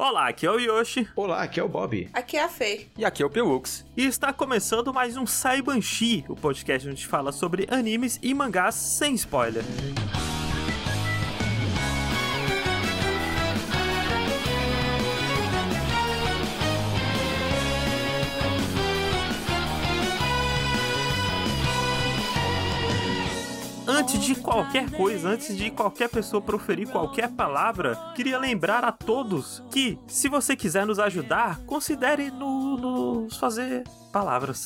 Olá, aqui é o Yoshi. Olá, aqui é o Bob. Aqui é a Fê. E aqui é o Pelux. E está começando mais um Saibanshi, o podcast onde a gente fala sobre animes e mangás sem spoiler. Qualquer coisa, antes de qualquer pessoa proferir qualquer palavra, queria lembrar a todos que, se você quiser nos ajudar, considere no- nos fazer palavras.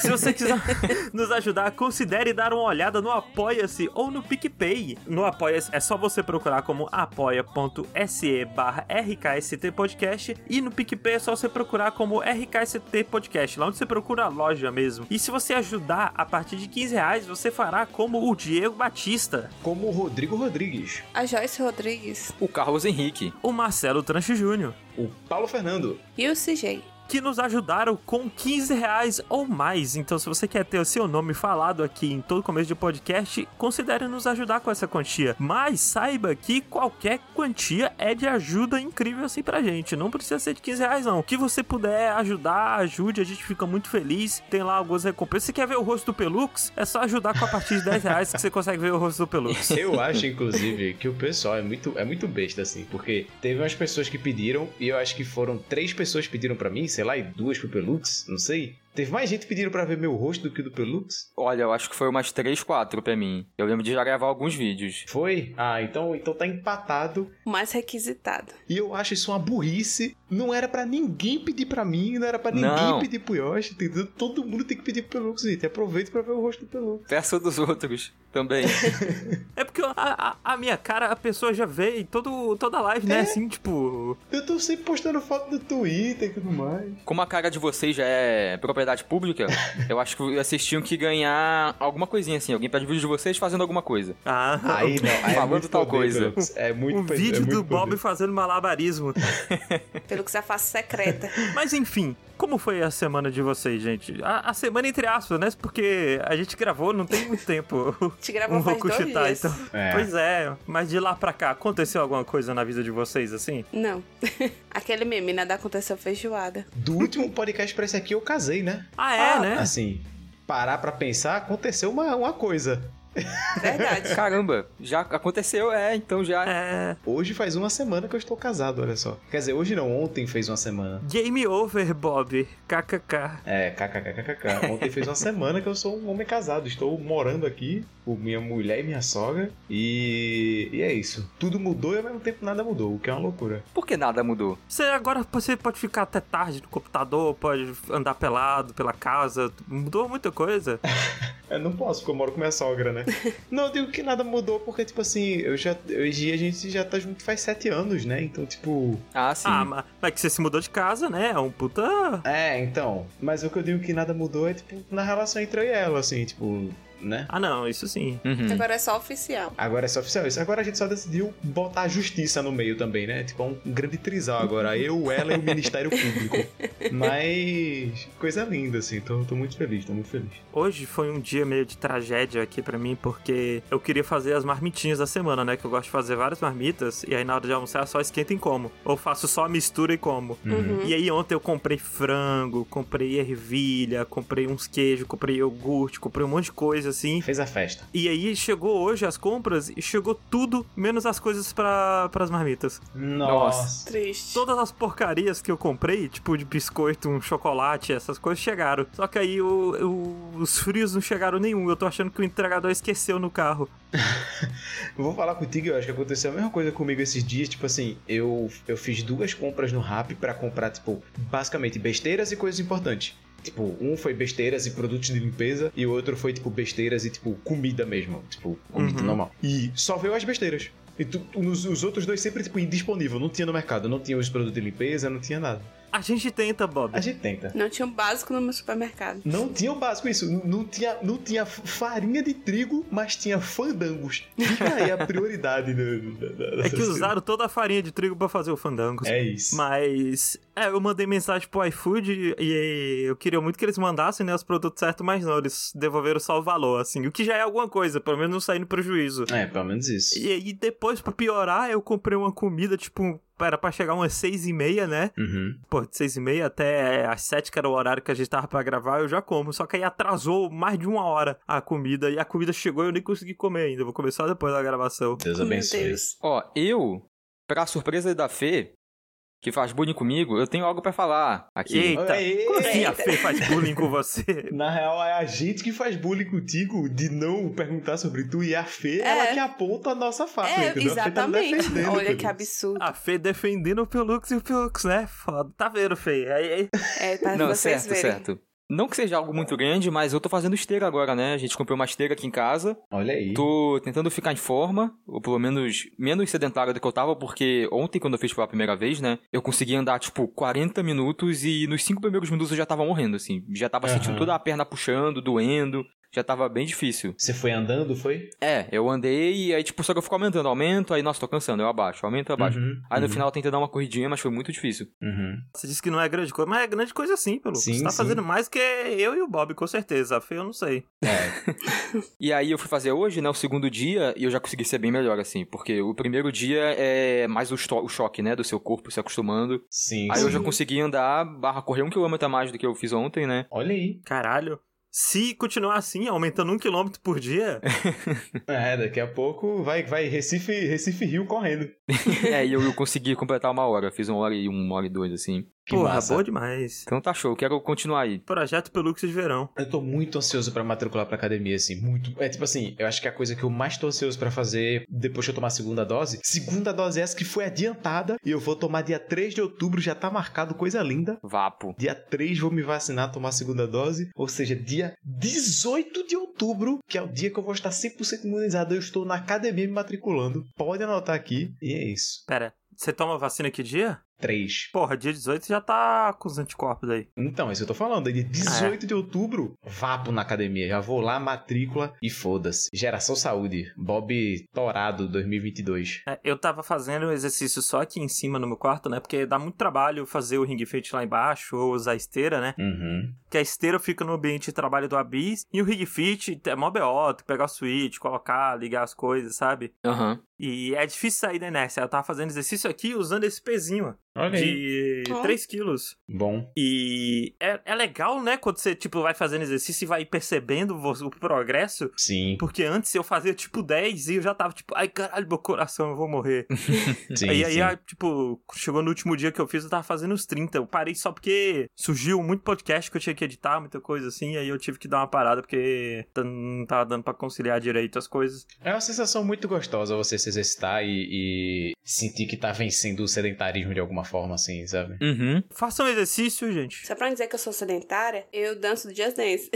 se você quiser nos ajudar, considere dar uma olhada no Apoia-se ou no PicPay. No Apoia-se é só você procurar como apoia.se barra RKST Podcast e no PicPay é só você procurar como RKST Podcast, lá onde você procura a loja mesmo. E se você ajudar a partir de 15 reais, você fará como o Diego Batista, Como o Rodrigo Rodrigues, A Joyce Rodrigues. O Carlos Henrique. o Marcelo Tranche Júnior. o Paulo Fernando, E o CJ. Que nos ajudaram com 15 reais ou mais. Então, se você quer ter o seu nome falado aqui em todo começo de podcast, considere nos ajudar com essa quantia. Mas saiba que qualquer quantia é de ajuda incrível assim pra gente. Não precisa ser de 15 reais, não. O que você puder ajudar, ajude, a gente fica muito feliz. Tem lá algumas recompensas. Se quer ver o rosto do Pelux, é só ajudar com a partir de 10 reais que você consegue ver o rosto do Pelux. eu acho, inclusive, que o pessoal é muito, é muito besta, assim, porque teve umas pessoas que pediram, e eu acho que foram três pessoas que pediram pra mim, sei lá, e duas pro Pelux, não sei. Teve mais gente pedindo pra ver meu rosto do que o do Pelux? Olha, eu acho que foi umas 3, 4 pra mim. Eu lembro de já gravar alguns vídeos. Foi? Ah, então, então tá empatado. Mais requisitado. E eu acho isso uma burrice. Não era pra ninguém pedir pra mim, não era pra ninguém Não. pedir pro Yoshi. entendeu? Todo mundo tem que pedir pro Pelux, gente. Aproveita pra ver o rosto do Pelux. Peça dos outros também. É porque a, a- a minha cara, a pessoa já vê em todo, toda live, né? É. Assim, tipo. Eu tô sempre postando foto no Twitter e tudo mais. Como a cara de vocês já é propriedade pública, eu acho que vocês tinham que ganhar alguma coisinha assim. Alguém pede vídeo de vocês fazendo alguma coisa. Ah, Aí não, aí é Falando muito tal poder, coisa. É muito um poder, vídeo é muito do Bob poder. fazendo malabarismo. Pelo que você faz secreta. Mas enfim, como foi a semana de vocês, gente? A, a semana entre aspas, né? Porque a gente gravou não tem muito tempo. Te gravou um faz dois dias. então. É. Pois é, mas de lá pra cá, aconteceu alguma coisa na vida de vocês, assim? Não. Aquele meme, nada aconteceu feijoada. Do último podcast pra esse aqui eu casei, né? Ah, é, né? Assim, parar pra pensar, aconteceu uma, uma coisa. Verdade. Caramba, já aconteceu, é, então já. É. Hoje faz uma semana que eu estou casado, olha só. Quer dizer, hoje não, ontem fez uma semana. Game over, Bob. KKK. É, kkkk. Ontem fez uma semana que eu sou um homem casado. Estou morando aqui com minha mulher e minha sogra. E, e é isso. Tudo mudou e ao mesmo tempo nada mudou, o que é uma loucura. Por que nada mudou? Você agora você pode ficar até tarde no computador, pode andar pelado pela casa. Mudou muita coisa. Eu não posso, porque eu moro com minha sogra, né? não, eu digo que nada mudou porque, tipo assim, eu já, hoje em dia a gente já tá junto faz sete anos, né? Então, tipo. Ah, sim. Ah, mas, mas que você se mudou de casa, né? É um puta. É, então. Mas o que eu digo que nada mudou é, tipo, na relação entre eu e ela, assim, tipo, né? Ah, não, isso sim. Uhum. Agora é só oficial. Agora é só oficial isso. Agora a gente só decidiu botar a justiça no meio também, né? Tipo, é um grande trisal agora. Eu, ela e o Ministério Público. Mas. Coisa linda, assim. Tô, tô muito feliz, tô muito feliz. Hoje foi um dia meio de tragédia aqui pra mim, porque eu queria fazer as marmitinhas da semana, né? Que eu gosto de fazer várias marmitas, e aí na hora de almoçar só esquenta e como. Ou faço só a mistura e como. Uhum. E aí ontem eu comprei frango, comprei ervilha, comprei uns queijos, comprei iogurte, comprei um monte de coisa assim. Fez a festa. E aí chegou hoje as compras e chegou tudo, menos as coisas para as marmitas. Nossa. Triste. Todas as porcarias que eu comprei, tipo de biscoito, um chocolate, essas coisas chegaram. Só que aí o- o- os frios não chegaram nenhum. Eu tô achando que o entregador esqueceu no carro. Vou falar contigo, eu acho que aconteceu a mesma coisa comigo esses dias. Tipo assim, eu, eu fiz duas compras no Rap pra comprar, tipo, basicamente besteiras e coisas importantes. Tipo, um foi besteiras e produtos de limpeza, e o outro foi, tipo, besteiras e, tipo, comida mesmo. Tipo, comida Uhum. normal. E só veio as besteiras. E tu, os, os outros dois sempre, tipo, indisponível. Não tinha no mercado. Não tinha os produtos de limpeza, não tinha nada. A gente tenta, Bob. A gente tenta. Não tinha um básico no meu supermercado. Não tinha o básico isso. Não, não tinha, não tinha farinha de trigo, mas tinha fandangos. Fica aí a prioridade. do- da- da- É que usaram toda a farinha de trigo pra fazer o fandango. É isso. Mas, é, eu mandei mensagem pro iFood e eu queria muito que eles mandassem né, os produtos certos, mas não, eles devolveram só o valor, assim. O que já é alguma coisa, pelo menos não sair no prejuízo. É, pelo menos isso. E aí, depois, pra piorar, eu comprei uma comida, tipo, era pra chegar umas seis e meia, né? Uhum. Pô, de seis e meia até às sete, que era o horário que a gente tava pra gravar, eu já como. Só que aí atrasou mais de uma hora a comida. E a comida chegou e eu nem consegui comer ainda. Vou comer só depois da gravação. Deus abençoe. Deus. Ó, eu, pra surpresa da Fê, que faz bullying comigo, eu tenho algo pra falar aqui. Eita, Ei, como assim a eita. Fê faz bullying com você? Na real, é a gente que faz bullying contigo de não perguntar sobre tu e a Fê, É. ela que aponta a nossa faca, É, entendeu? A Fê tá exatamente. defendendo, Olha que absurdo. A Fê defendendo o Pelux e o Pelux, né? Foda. Tá vendo, Fê? Aí, aí... É, pra Não, vocês certo, verem. certo. Não que seja algo muito grande, mas eu tô fazendo esteira agora, né? A gente comprou uma esteira aqui em casa. Olha aí. Tô tentando ficar em forma, ou pelo menos menos sedentário do que eu tava, porque ontem, quando eu fiz pela primeira vez, né? Eu consegui andar, tipo, 40 minutos e nos 5 primeiros minutos eu já tava morrendo, assim. Já tava Aham. sentindo toda a perna puxando, doendo. Já tava bem difícil. Você foi andando, foi? É, eu andei e aí, tipo, só que eu fico aumentando. Aumento, aí, nossa, tô cansando, eu abaixo. Aumento, eu abaixo. Uhum, Aí no uhum, final eu tentei dar uma corridinha, mas foi muito difícil. Uhum. Você disse que não é grande coisa, mas é grande coisa sim, Pelux. Sim, Você tá sim. fazendo mais que eu e o Bob, com certeza. A Fê eu não sei. É. E aí eu fui fazer hoje, né, o segundo dia, e eu já consegui ser bem melhor, assim. Porque o primeiro dia é mais o, o choque, né, do seu corpo se acostumando. Sim. Aí eu sim. já consegui andar, barra correr um quilômetro a mais do que eu fiz ontem, né? Olha aí. Caralho. Se continuar assim, aumentando um quilômetro por dia, É, daqui a pouco vai, vai Recife, Recife Rio correndo. é, e eu, eu consegui completar uma hora. Fiz uma hora e uma hora e dois, assim. Que porra, massa. boa demais. Então tá show, quero continuar aí. Projeto Pelux de verão. Eu tô muito ansioso pra matricular pra academia, assim, muito. É tipo assim, eu acho que a coisa que eu mais tô ansioso pra fazer depois que eu tomar a segunda dose, segunda dose é essa que foi adiantada e eu vou tomar dia 3 de outubro, já tá marcado, coisa linda. Vapo. Dia 3 vou me vacinar, tomar a segunda dose, ou seja, dia 18 de outubro, que é o dia que eu vou estar 100% imunizado, eu estou na academia me matriculando. Pode anotar aqui, e é isso. Pera, você toma vacina que dia? 3. Porra, dia 18 já tá com os anticorpos aí. Então, é isso que eu tô falando. É dia 18 de outubro, vapo na academia. Já vou lá, matrícula e foda-se. Geração Saúde. Bob Torado 2022. É, eu tava fazendo um exercício só aqui em cima no meu quarto, né? Porque dá muito trabalho fazer o ring fit lá embaixo ou usar a esteira, né? Uhum. Que a esteira fica no ambiente de trabalho do Abyss e o ring fit é mó BO, que pegar o switch, colocar, ligar as coisas, sabe? Aham. E é difícil sair da inércia. Eu tava fazendo exercício aqui usando esse pezinho, Olha aí. de Ó. 3 quilos. Bom. E é, é legal, né? Quando você, tipo, vai fazendo exercício e vai percebendo o, o progresso. Sim. Porque antes eu fazia, tipo, 10 e eu já tava, tipo, ai, caralho, meu coração, eu vou morrer. Sim, aí, aí, sim. ah, tipo, chegou no último dia que eu fiz, eu tava fazendo os 30. Eu parei só porque surgiu muito podcast que eu tinha que editar, muita coisa assim. Aí eu tive que dar uma parada porque não tava dando pra conciliar direito as coisas. É uma sensação muito gostosa você se exercitar e, e sentir que tá vencendo o sedentarismo de alguma forma, assim, sabe? Uhum. Façam exercício, gente. Só pra dizer que eu sou sedentária, eu danço do Just Dance.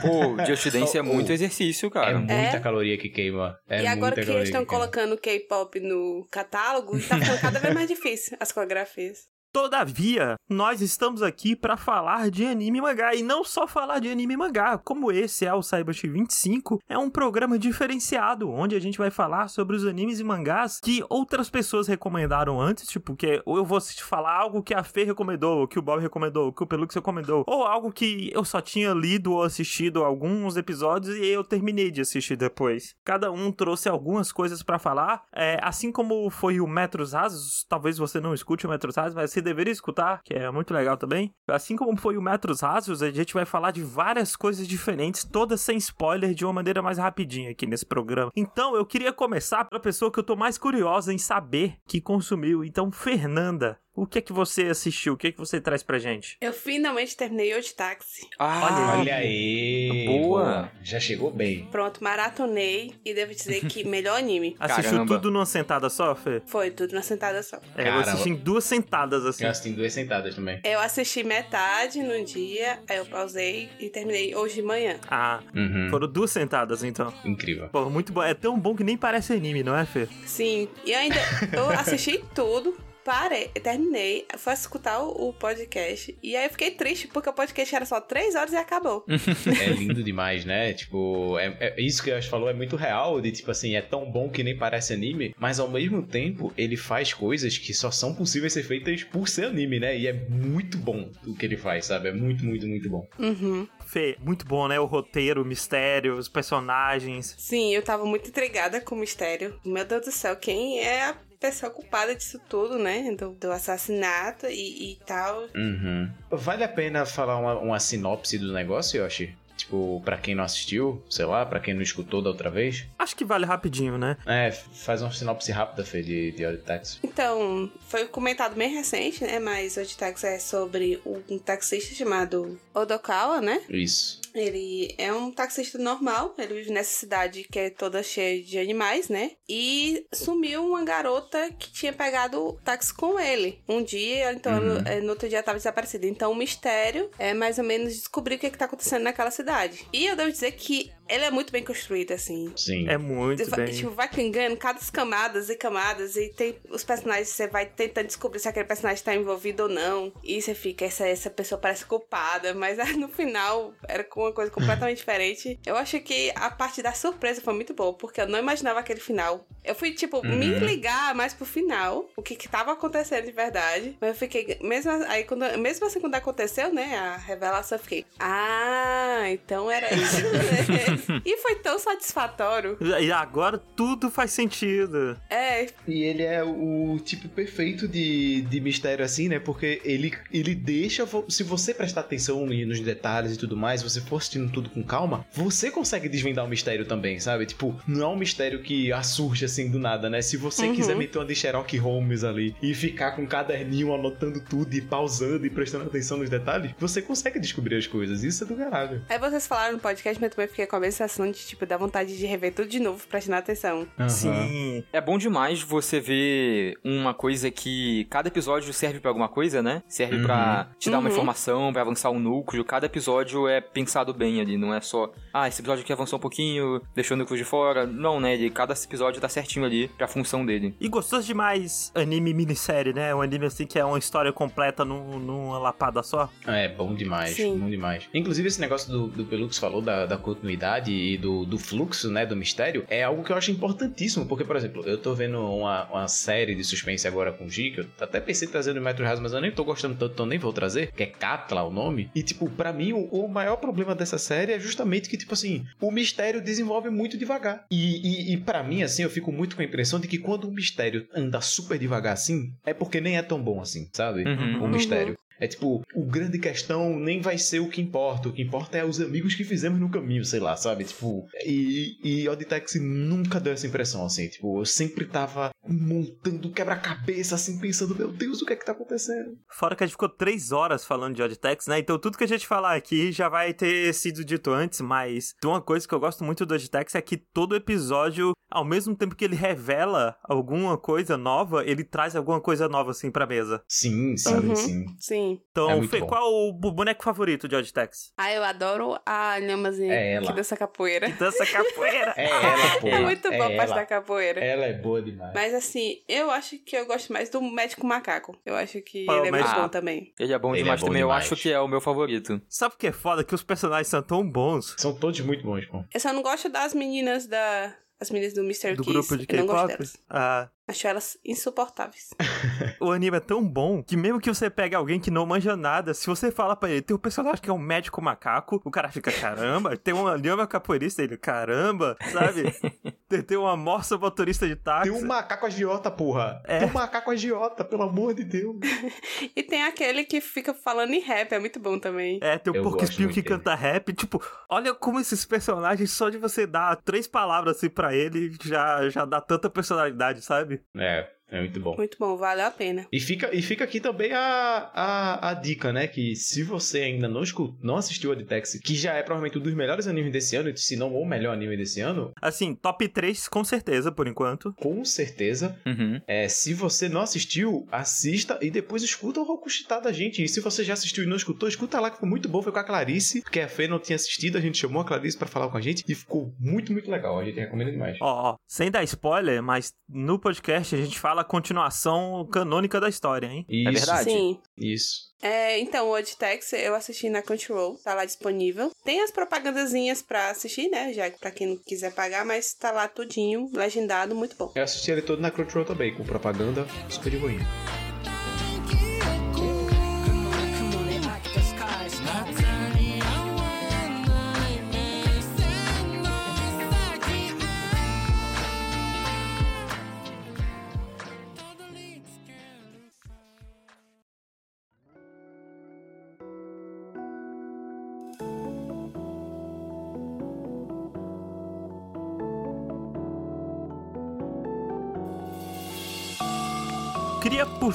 Pô, Just Dance é muito exercício, É cara. muita É. caloria que queima. É e agora muita que eles estão que colocando K-pop no catálogo, tá ficando cada vez mais difícil as coreografias. Todavia, nós estamos aqui pra falar de anime e mangá. E não só falar de anime e mangá. Como esse é o Cybership 25, é um programa diferenciado, onde a gente vai falar sobre os animes e mangás que outras pessoas recomendaram antes. Tipo, que eu vou falar algo que a Fê recomendou, ou que o Bob recomendou, ou que o Pelux recomendou. Ou algo que eu só tinha lido ou assistido alguns episódios e eu terminei de assistir depois. Cada um trouxe algumas coisas pra falar. É, assim como foi o Metros Rasos, talvez você não escute o Metros Rasos, mas deveria escutar, que é muito legal também. Assim como foi o Metros Rasos, a gente vai falar de várias coisas diferentes, todas sem spoiler, de uma maneira mais rapidinha aqui nesse programa. Então, eu queria começar pela pessoa que eu tô mais curiosa em saber que consumiu. Então, Fernanda, o que é que você assistiu? O que é que você traz pra gente? Eu finalmente terminei o de táxi. Ah, Olha aí. Boa. Já chegou bem. Pronto, maratonei e devo dizer que melhor anime. Assistiu tudo numa sentada só, Fê? Foi tudo na sentada só. É, eu Caramba. assisti em duas sentadas, assim. Eu assisti duas sentadas também. Eu assisti metade num dia, aí eu pausei e terminei hoje de manhã. Ah, Uhum. foram duas sentadas, então. Incrível. Pô, muito bom. É tão bom que nem parece anime, não é, Fê? Sim, e ainda eu assisti tudo, parei, terminei, fui escutar o, o podcast e aí eu fiquei triste porque o podcast era só três horas e acabou. É lindo demais, né? Tipo, é, é- isso que o Ash falou é muito real, de tipo assim, é tão bom que nem parece anime, mas ao mesmo tempo ele faz coisas que só são possíveis ser feitas por ser anime, né? E é muito bom o que ele faz, sabe? É muito, muito, muito bom. Uhum. Fê, muito bom, né? O roteiro, o mistério, os personagens. Sim, eu tava muito intrigada com o mistério. Meu Deus do céu, quem é a pessoa culpada disso tudo, né? Do, do assassinato e, e tal. Uhum. Vale a pena falar uma, uma sinopse do negócio, Yoshi? Tipo, pra quem não assistiu, sei lá, pra quem não escutou da outra vez. Acho que vale rapidinho, né? É, faz uma sinopse rápida, Fê, de, de Auditax. Então, foi comentado bem recente, né? Mas o Taxi é sobre um taxista chamado Odokawa, né? Isso. Ele é um taxista normal, ele vive nessa cidade que é toda cheia de animais, né? E sumiu uma garota que tinha pegado o táxi com ele. Um dia, então Uhum. no, no outro dia estava desaparecida. Então o mistério é mais ou menos descobrir o que, é que tá acontecendo naquela cidade. E eu devo dizer que ele é muito bem construído, assim. Sim. É muito vai, bem. tipo, vai pingando cada camadas e camadas e tem os personagens, você vai tentando descobrir se aquele personagem tá envolvido ou não. E você fica, essa, essa pessoa parece culpada, mas aí, no final era com uma coisa completamente diferente. Eu acho que a parte da surpresa foi muito boa, porque eu não imaginava aquele final. Eu fui, tipo, me ligar mais pro final, o que que tava acontecendo de verdade. Mas eu fiquei, mesmo aí, quando, mesmo assim, quando aconteceu, né, a revelação, eu fiquei, ah, então era isso, né? e foi tão satisfatório. E agora tudo faz sentido. É, E ele é o tipo perfeito de, de mistério assim, né? Porque ele, ele deixa. Se você prestar atenção nos detalhes e tudo mais, você for assistindo tudo com calma, você consegue desvendar o mistério também, sabe? Tipo, não é um mistério que assurge assim do nada, né? Se você Uhum. quiser meter uma de Sherlock Holmes ali e ficar com um caderninho anotando tudo e pausando e prestando atenção nos detalhes, você consegue descobrir as coisas. Isso é do caralho. Aí vocês falaram no podcast, mas eu também fiquei com a mesma sensação de, tipo, dar vontade de rever tudo de novo, prestando atenção. Sim. É bom demais você ver uma coisa que cada episódio serve pra alguma coisa, né? Serve pra te dar uma Uhum. informação, pra avançar um núcleo. Cada episódio é pensado bem ali, não é só, ah, esse episódio aqui avançou um pouquinho, deixou o núcleo de fora. Não, né? Ele, cada episódio tá certinho ali pra função dele. E gostoso demais anime minissérie, né? Um anime assim que é uma história completa num- numa lapada só. É, bom demais, Sim. bom demais. Inclusive, esse negócio do, do Pelux falou da, da continuidade e do, do fluxo, né, do mistério, é algo que eu acho importantíssimo, porque, por exemplo, eu tô vendo uma, uma série de suspense agora com o G, que eu até pensei em trazer no Metro House, mas eu nem tô gostando tanto, então nem vou trazer, que é Katla o nome. E, tipo, pra mim, o, o maior problema dessa série é justamente que, tipo assim, o mistério desenvolve muito devagar. E, e, e para mim, assim, eu fico muito com a impressão de que quando um mistério anda super devagar assim, é porque nem é tão bom assim, sabe? Uhum. o mistério. É tipo, o grande questão nem vai ser o que importa. O que importa é os amigos que fizemos no caminho, sei lá, sabe? Tipo, e, e Auditex nunca deu essa impressão, assim. Tipo, eu sempre tava montando quebra-cabeça, assim, pensando, meu Deus, o que é que tá acontecendo? Fora que a gente ficou três horas falando de Auditex, né? Então tudo que a gente falar aqui já vai ter sido dito antes, mas tem uma coisa que eu gosto muito do Auditex é que todo episódio, ao mesmo tempo que ele revela alguma coisa nova, ele traz alguma coisa nova assim pra mesa. Sim, sabe? Uhum. Sim. Sim. Então, É Fê, bom. qual o boneco favorito de Auditex? Ah, eu adoro a lhamazinha É ela. que dança capoeira. Dança capoeira. É ela, pô. É muito bom a parte ela. da capoeira. Ela é boa demais. Mas assim, eu acho que eu gosto mais do médico macaco. Eu acho que Pô, ele é muito médico- bom também. Ele é bom Ele é demais bom também, demais. eu acho que é o meu favorito. Sabe o que é foda? Que os personagens são tão bons. São todos muito bons, pô. Eu só não gosto das meninas da. As meninas do Mr. Do Kiss. grupo de K-pop. Ah, Acho elas insuportáveis. o anime é tão bom que mesmo que você pegue alguém que não manja nada, se você fala pra ele, tem um personagem que é um médico macaco, o cara fica, caramba, tem uma lhama capoeirista, ele, caramba, sabe? tem, tem uma morsa motorista de táxi. Tem um macaco agiota, porra. É. Tem um macaco agiota, pelo amor de Deus. E tem aquele que fica falando em rap, é muito bom também. É, tem o Espinho que dele. canta rap. Tipo, olha como esses personagens, só de você dar três palavras assim pra ele, já, já dá tanta personalidade, sabe? É, é muito bom. Muito bom, valeu a pena. E fica, e fica aqui também a, a, a dica, né? Que se você ainda não, escu- não assistiu a Aditex, que já é provavelmente um dos melhores animes desse ano, se não o melhor anime desse ano, Assim, top 3 com certeza, por enquanto. com certeza. Uhum. É, se você não assistiu, assista e depois escuta o Rokushita da gente. E se você já assistiu e não escutou, escuta lá que foi muito bom. Foi com a Clarice, porque a Fê não tinha assistido, a gente chamou a Clarice pra falar com a gente e ficou muito, muito legal. A gente recomenda demais. Ó, ó, sem dar spoiler, mas no podcast a gente fala a continuação canônica da história, hein? Isso, verdade. Sim. Isso. É, então, o Oditex eu assisti na Crunchyroll, tá lá disponível. Tem as propagandazinhas pra assistir, né? Já pra quem não quiser pagar, mas tá lá tudinho, legendado, muito bom. Eu assisti ele todo na Crunchyroll também, com propaganda super de boinha.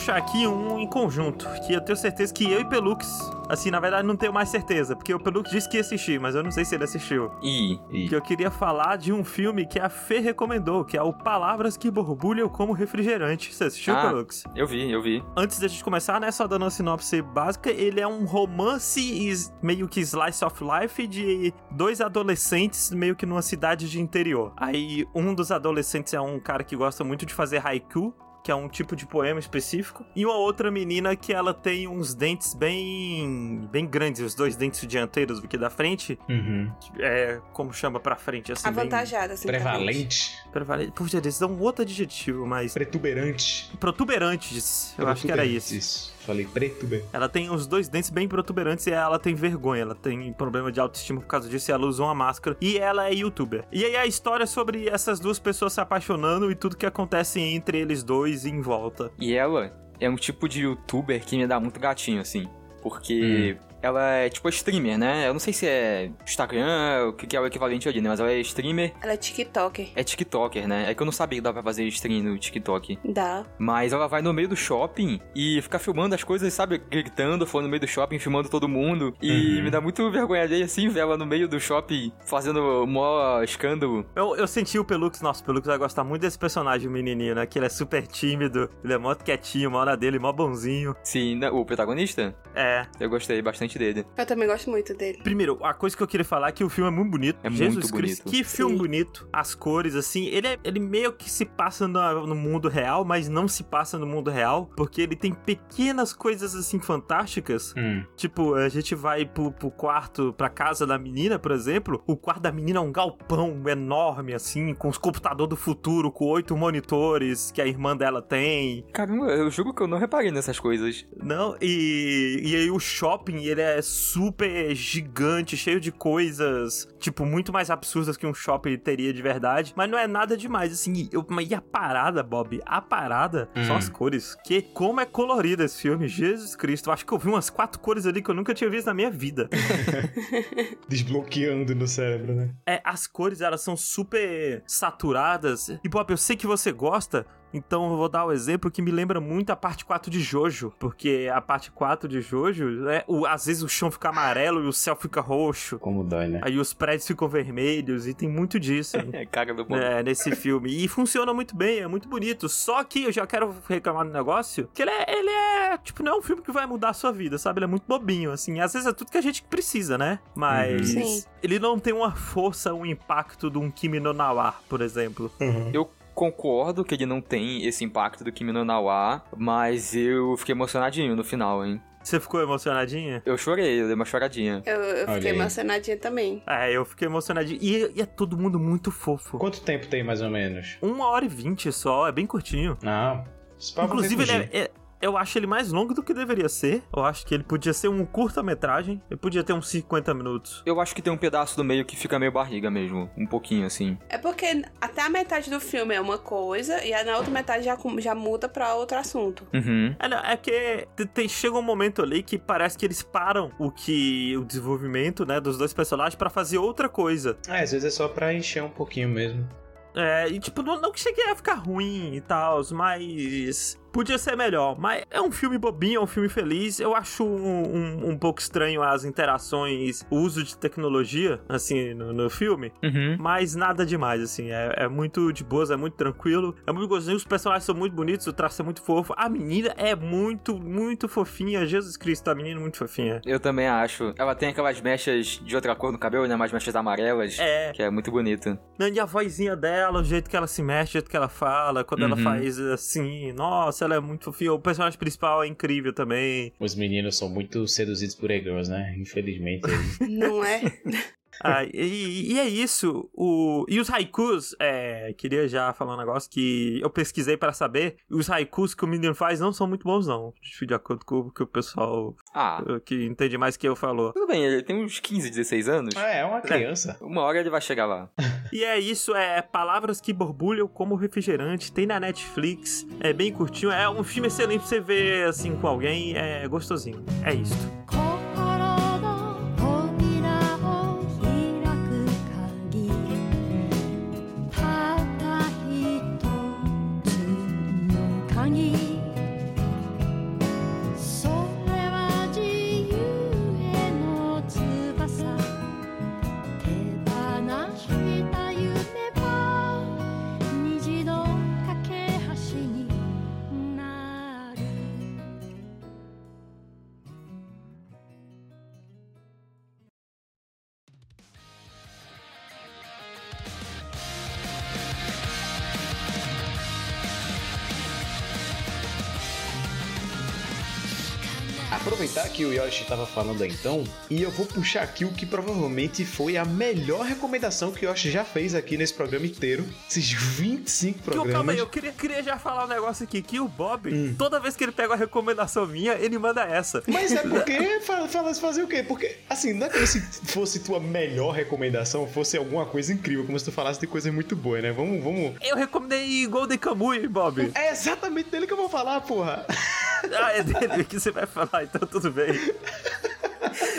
Puxar aqui um em conjunto, que eu tenho certeza que eu e Pelux, assim, na verdade não tenho mais certeza, porque o Pelux disse que ia assistir, mas eu não sei se ele assistiu. E E Que eu queria falar de um filme que a Fê recomendou, que é o Palavras que Borbulham como Refrigerante. Você assistiu, Ah. Pelux? eu vi, eu vi. Antes da gente começar, né, só dando uma sinopse básica, ele é um romance meio que slice of life de dois adolescentes meio que numa cidade de interior. Aí um dos adolescentes é um cara que gosta muito de fazer haiku, que é um tipo de poema específico, e uma outra menina que ela tem uns dentes bem bem grandes, os dois dentes dianteiros aqui da frente, Uhum. é como chama pra frente assim, Avantajada, assim. Prevalente. prevalente. Puxa, eles dão outro adjetivo, mas Protuberante. protuberantes. Eu acho que era isso. Isso. Falei protuberante. Ela tem os dois dentes bem protuberantes e ela tem vergonha. Ela tem problema de autoestima por causa disso e ela usa uma máscara. E ela é youtuber. E aí a história é sobre essas duas pessoas se apaixonando e tudo que acontece entre eles dois e em volta. E ela é um tipo de youtuber que me dá muito gatinho, assim. Porque ela é tipo streamer, né? Eu não sei se é Instagram, o que é o equivalente ali, né? Mas ela é streamer, Ela é TikToker. é TikToker, né? É que eu não sabia que dá pra fazer stream no TikTok. Dá. Mas ela vai no meio do shopping e fica filmando as coisas, sabe? Gritando, falando no meio do shopping, filmando todo mundo. E Uhum. me dá muito vergonha alheia, assim, ver ela no meio do shopping fazendo o maior escândalo. Eu, eu senti o Pelux, nossa, o Pelux vai gostar muito desse personagem, o menininho, né? Que ele é super tímido, ele é mó quietinho, mó na dele, mó bonzinho. Sim, né? o protagonista? É. Eu gostei bastante dele. Eu também gosto muito dele. Primeiro, a coisa que eu queria falar é que o filme é muito bonito. É Jesus muito Cristo, bonito. que filme Sim. bonito. As cores, assim, ele, é- ele meio que se passa no, no mundo real, mas não se passa no mundo real, porque ele tem pequenas coisas, assim, fantásticas. Hum. Tipo, a gente vai pro, pro quarto, pra casa da menina, por exemplo. O quarto da menina é um galpão enorme, assim, com os computadores do futuro, com oito monitores que a irmã dela tem. Caramba, eu juro que eu não reparei nessas coisas. Não, e, e aí o shopping, ele é super gigante, cheio de coisas, tipo, muito mais absurdas que um shopping teria de verdade. Mas não é nada demais, assim. Eu, mas e a parada, Bob? A parada são Hum. as cores. Que como é colorido esse filme, Jesus Cristo. Eu acho que eu vi umas quatro cores ali que eu nunca tinha visto na minha vida. Desbloqueando no cérebro, né? É, as cores, elas são super saturadas. E, Bob, eu sei que você gosta, então eu vou dar o exemplo que me lembra muito a parte 4 de Jojo. Porque a parte 4 de Jojo, né, o, às vezes o chão fica amarelo e o céu fica roxo. Como dói, né? Aí os prédios ficam vermelhos e tem muito disso. É cara do bom. É, nesse filme. E funciona muito bem, é muito bonito. Só que eu já quero reclamar do negócio, que ele é, ele é, tipo, não é um filme que vai mudar a sua vida, sabe? Ele é muito bobinho, assim. Às vezes é tudo que a gente precisa, né? Mas Uhum. Sim. ele não tem uma força, um impacto de um Kimi no Nawar, por exemplo. Uhum. Eu concordo que ele não tem esse impacto do Kimi no Nawa, mas eu fiquei emocionadinho no final, hein? Você ficou emocionadinha? Eu chorei, eu dei uma choradinha. Eu, eu fiquei emocionadinha também. É, eu fiquei emocionadinho. E, e é todo mundo muito fofo. Quanto tempo tem, mais ou menos? Uma hora e vinte só, é bem curtinho. Não. Papo Inclusive, ele é, é- eu acho ele mais longo do que deveria ser. Eu acho que ele podia ser um curta-metragem. Ele podia ter uns 50 minutos. Eu acho que tem um pedaço do meio que fica meio barriga mesmo, um pouquinho assim. É porque até a metade do filme é uma coisa e aí na outra metade já, já muda pra outro assunto. Uhum. É, não, é que te- tem- chega um momento ali que parece que eles param o que o desenvolvimento, né, dos dois personagens pra fazer outra coisa. É, às vezes é só pra encher um pouquinho mesmo. É, e tipo, não, não que chegue a ficar ruim e tal, mas podia ser melhor. Mas é um filme bobinho, é um filme feliz. Eu acho um, um, um pouco estranho as interações, o uso de tecnologia, assim, no, no filme. Uhum. Mas nada demais, assim. É, é muito de boas, é muito tranquilo. É muito gostosinho. Os personagens são muito bonitos, o traço é muito fofo. A menina é muito, muito fofinha. Jesus Cristo, a menina é muito fofinha. Eu também acho. Ela tem aquelas mechas de outra cor no cabelo, né? Mais mechas amarelas. É. Que é muito bonito. E a vozinha dela, o jeito que ela se mexe, o jeito que ela fala, quando ela Uhum. faz assim, nossa, ela é muito fofinha. O personagem principal é incrível também. Os meninos são muito seduzidos por e-girls, né? Infelizmente. Não é? Ah, e, e é isso. O, e os haikus, é, queria já falar um negócio que eu pesquisei pra saber. Os haikus que o menino faz não são muito bons, não. De acordo com o que o pessoal Ah, que entende mais que eu falou. tudo bem, ele tem uns 15, 16 anos. ah, é uma criança. Uma hora ele vai chegar lá. E é isso, é Palavras que Borbulham como Refrigerante, tem na Netflix, é bem curtinho, é um filme excelente pra você ver assim com alguém, é gostosinho. É isso. Aproveitar que o Yoshi tava falando então, e eu vou puxar aqui o que provavelmente foi a melhor recomendação que o Yoshi já fez aqui nesse programa inteiro. Esses 25 Que, ô, programas. calma aí, eu queria, queria já falar um negócio aqui, que o Bob, Hum. toda vez que ele pega uma recomendação minha, ele manda essa. Mas é porque fala, fala fazer o quê? Porque, assim, não é como se fosse tua melhor recomendação, fosse alguma coisa incrível, como se tu falasse de coisas muito boas, né? Vamos, vamos. Eu recomendei Golden Kamuy, Bob. É exatamente dele que eu vou falar, porra. Ah, é dele que você vai falar, então tudo bem.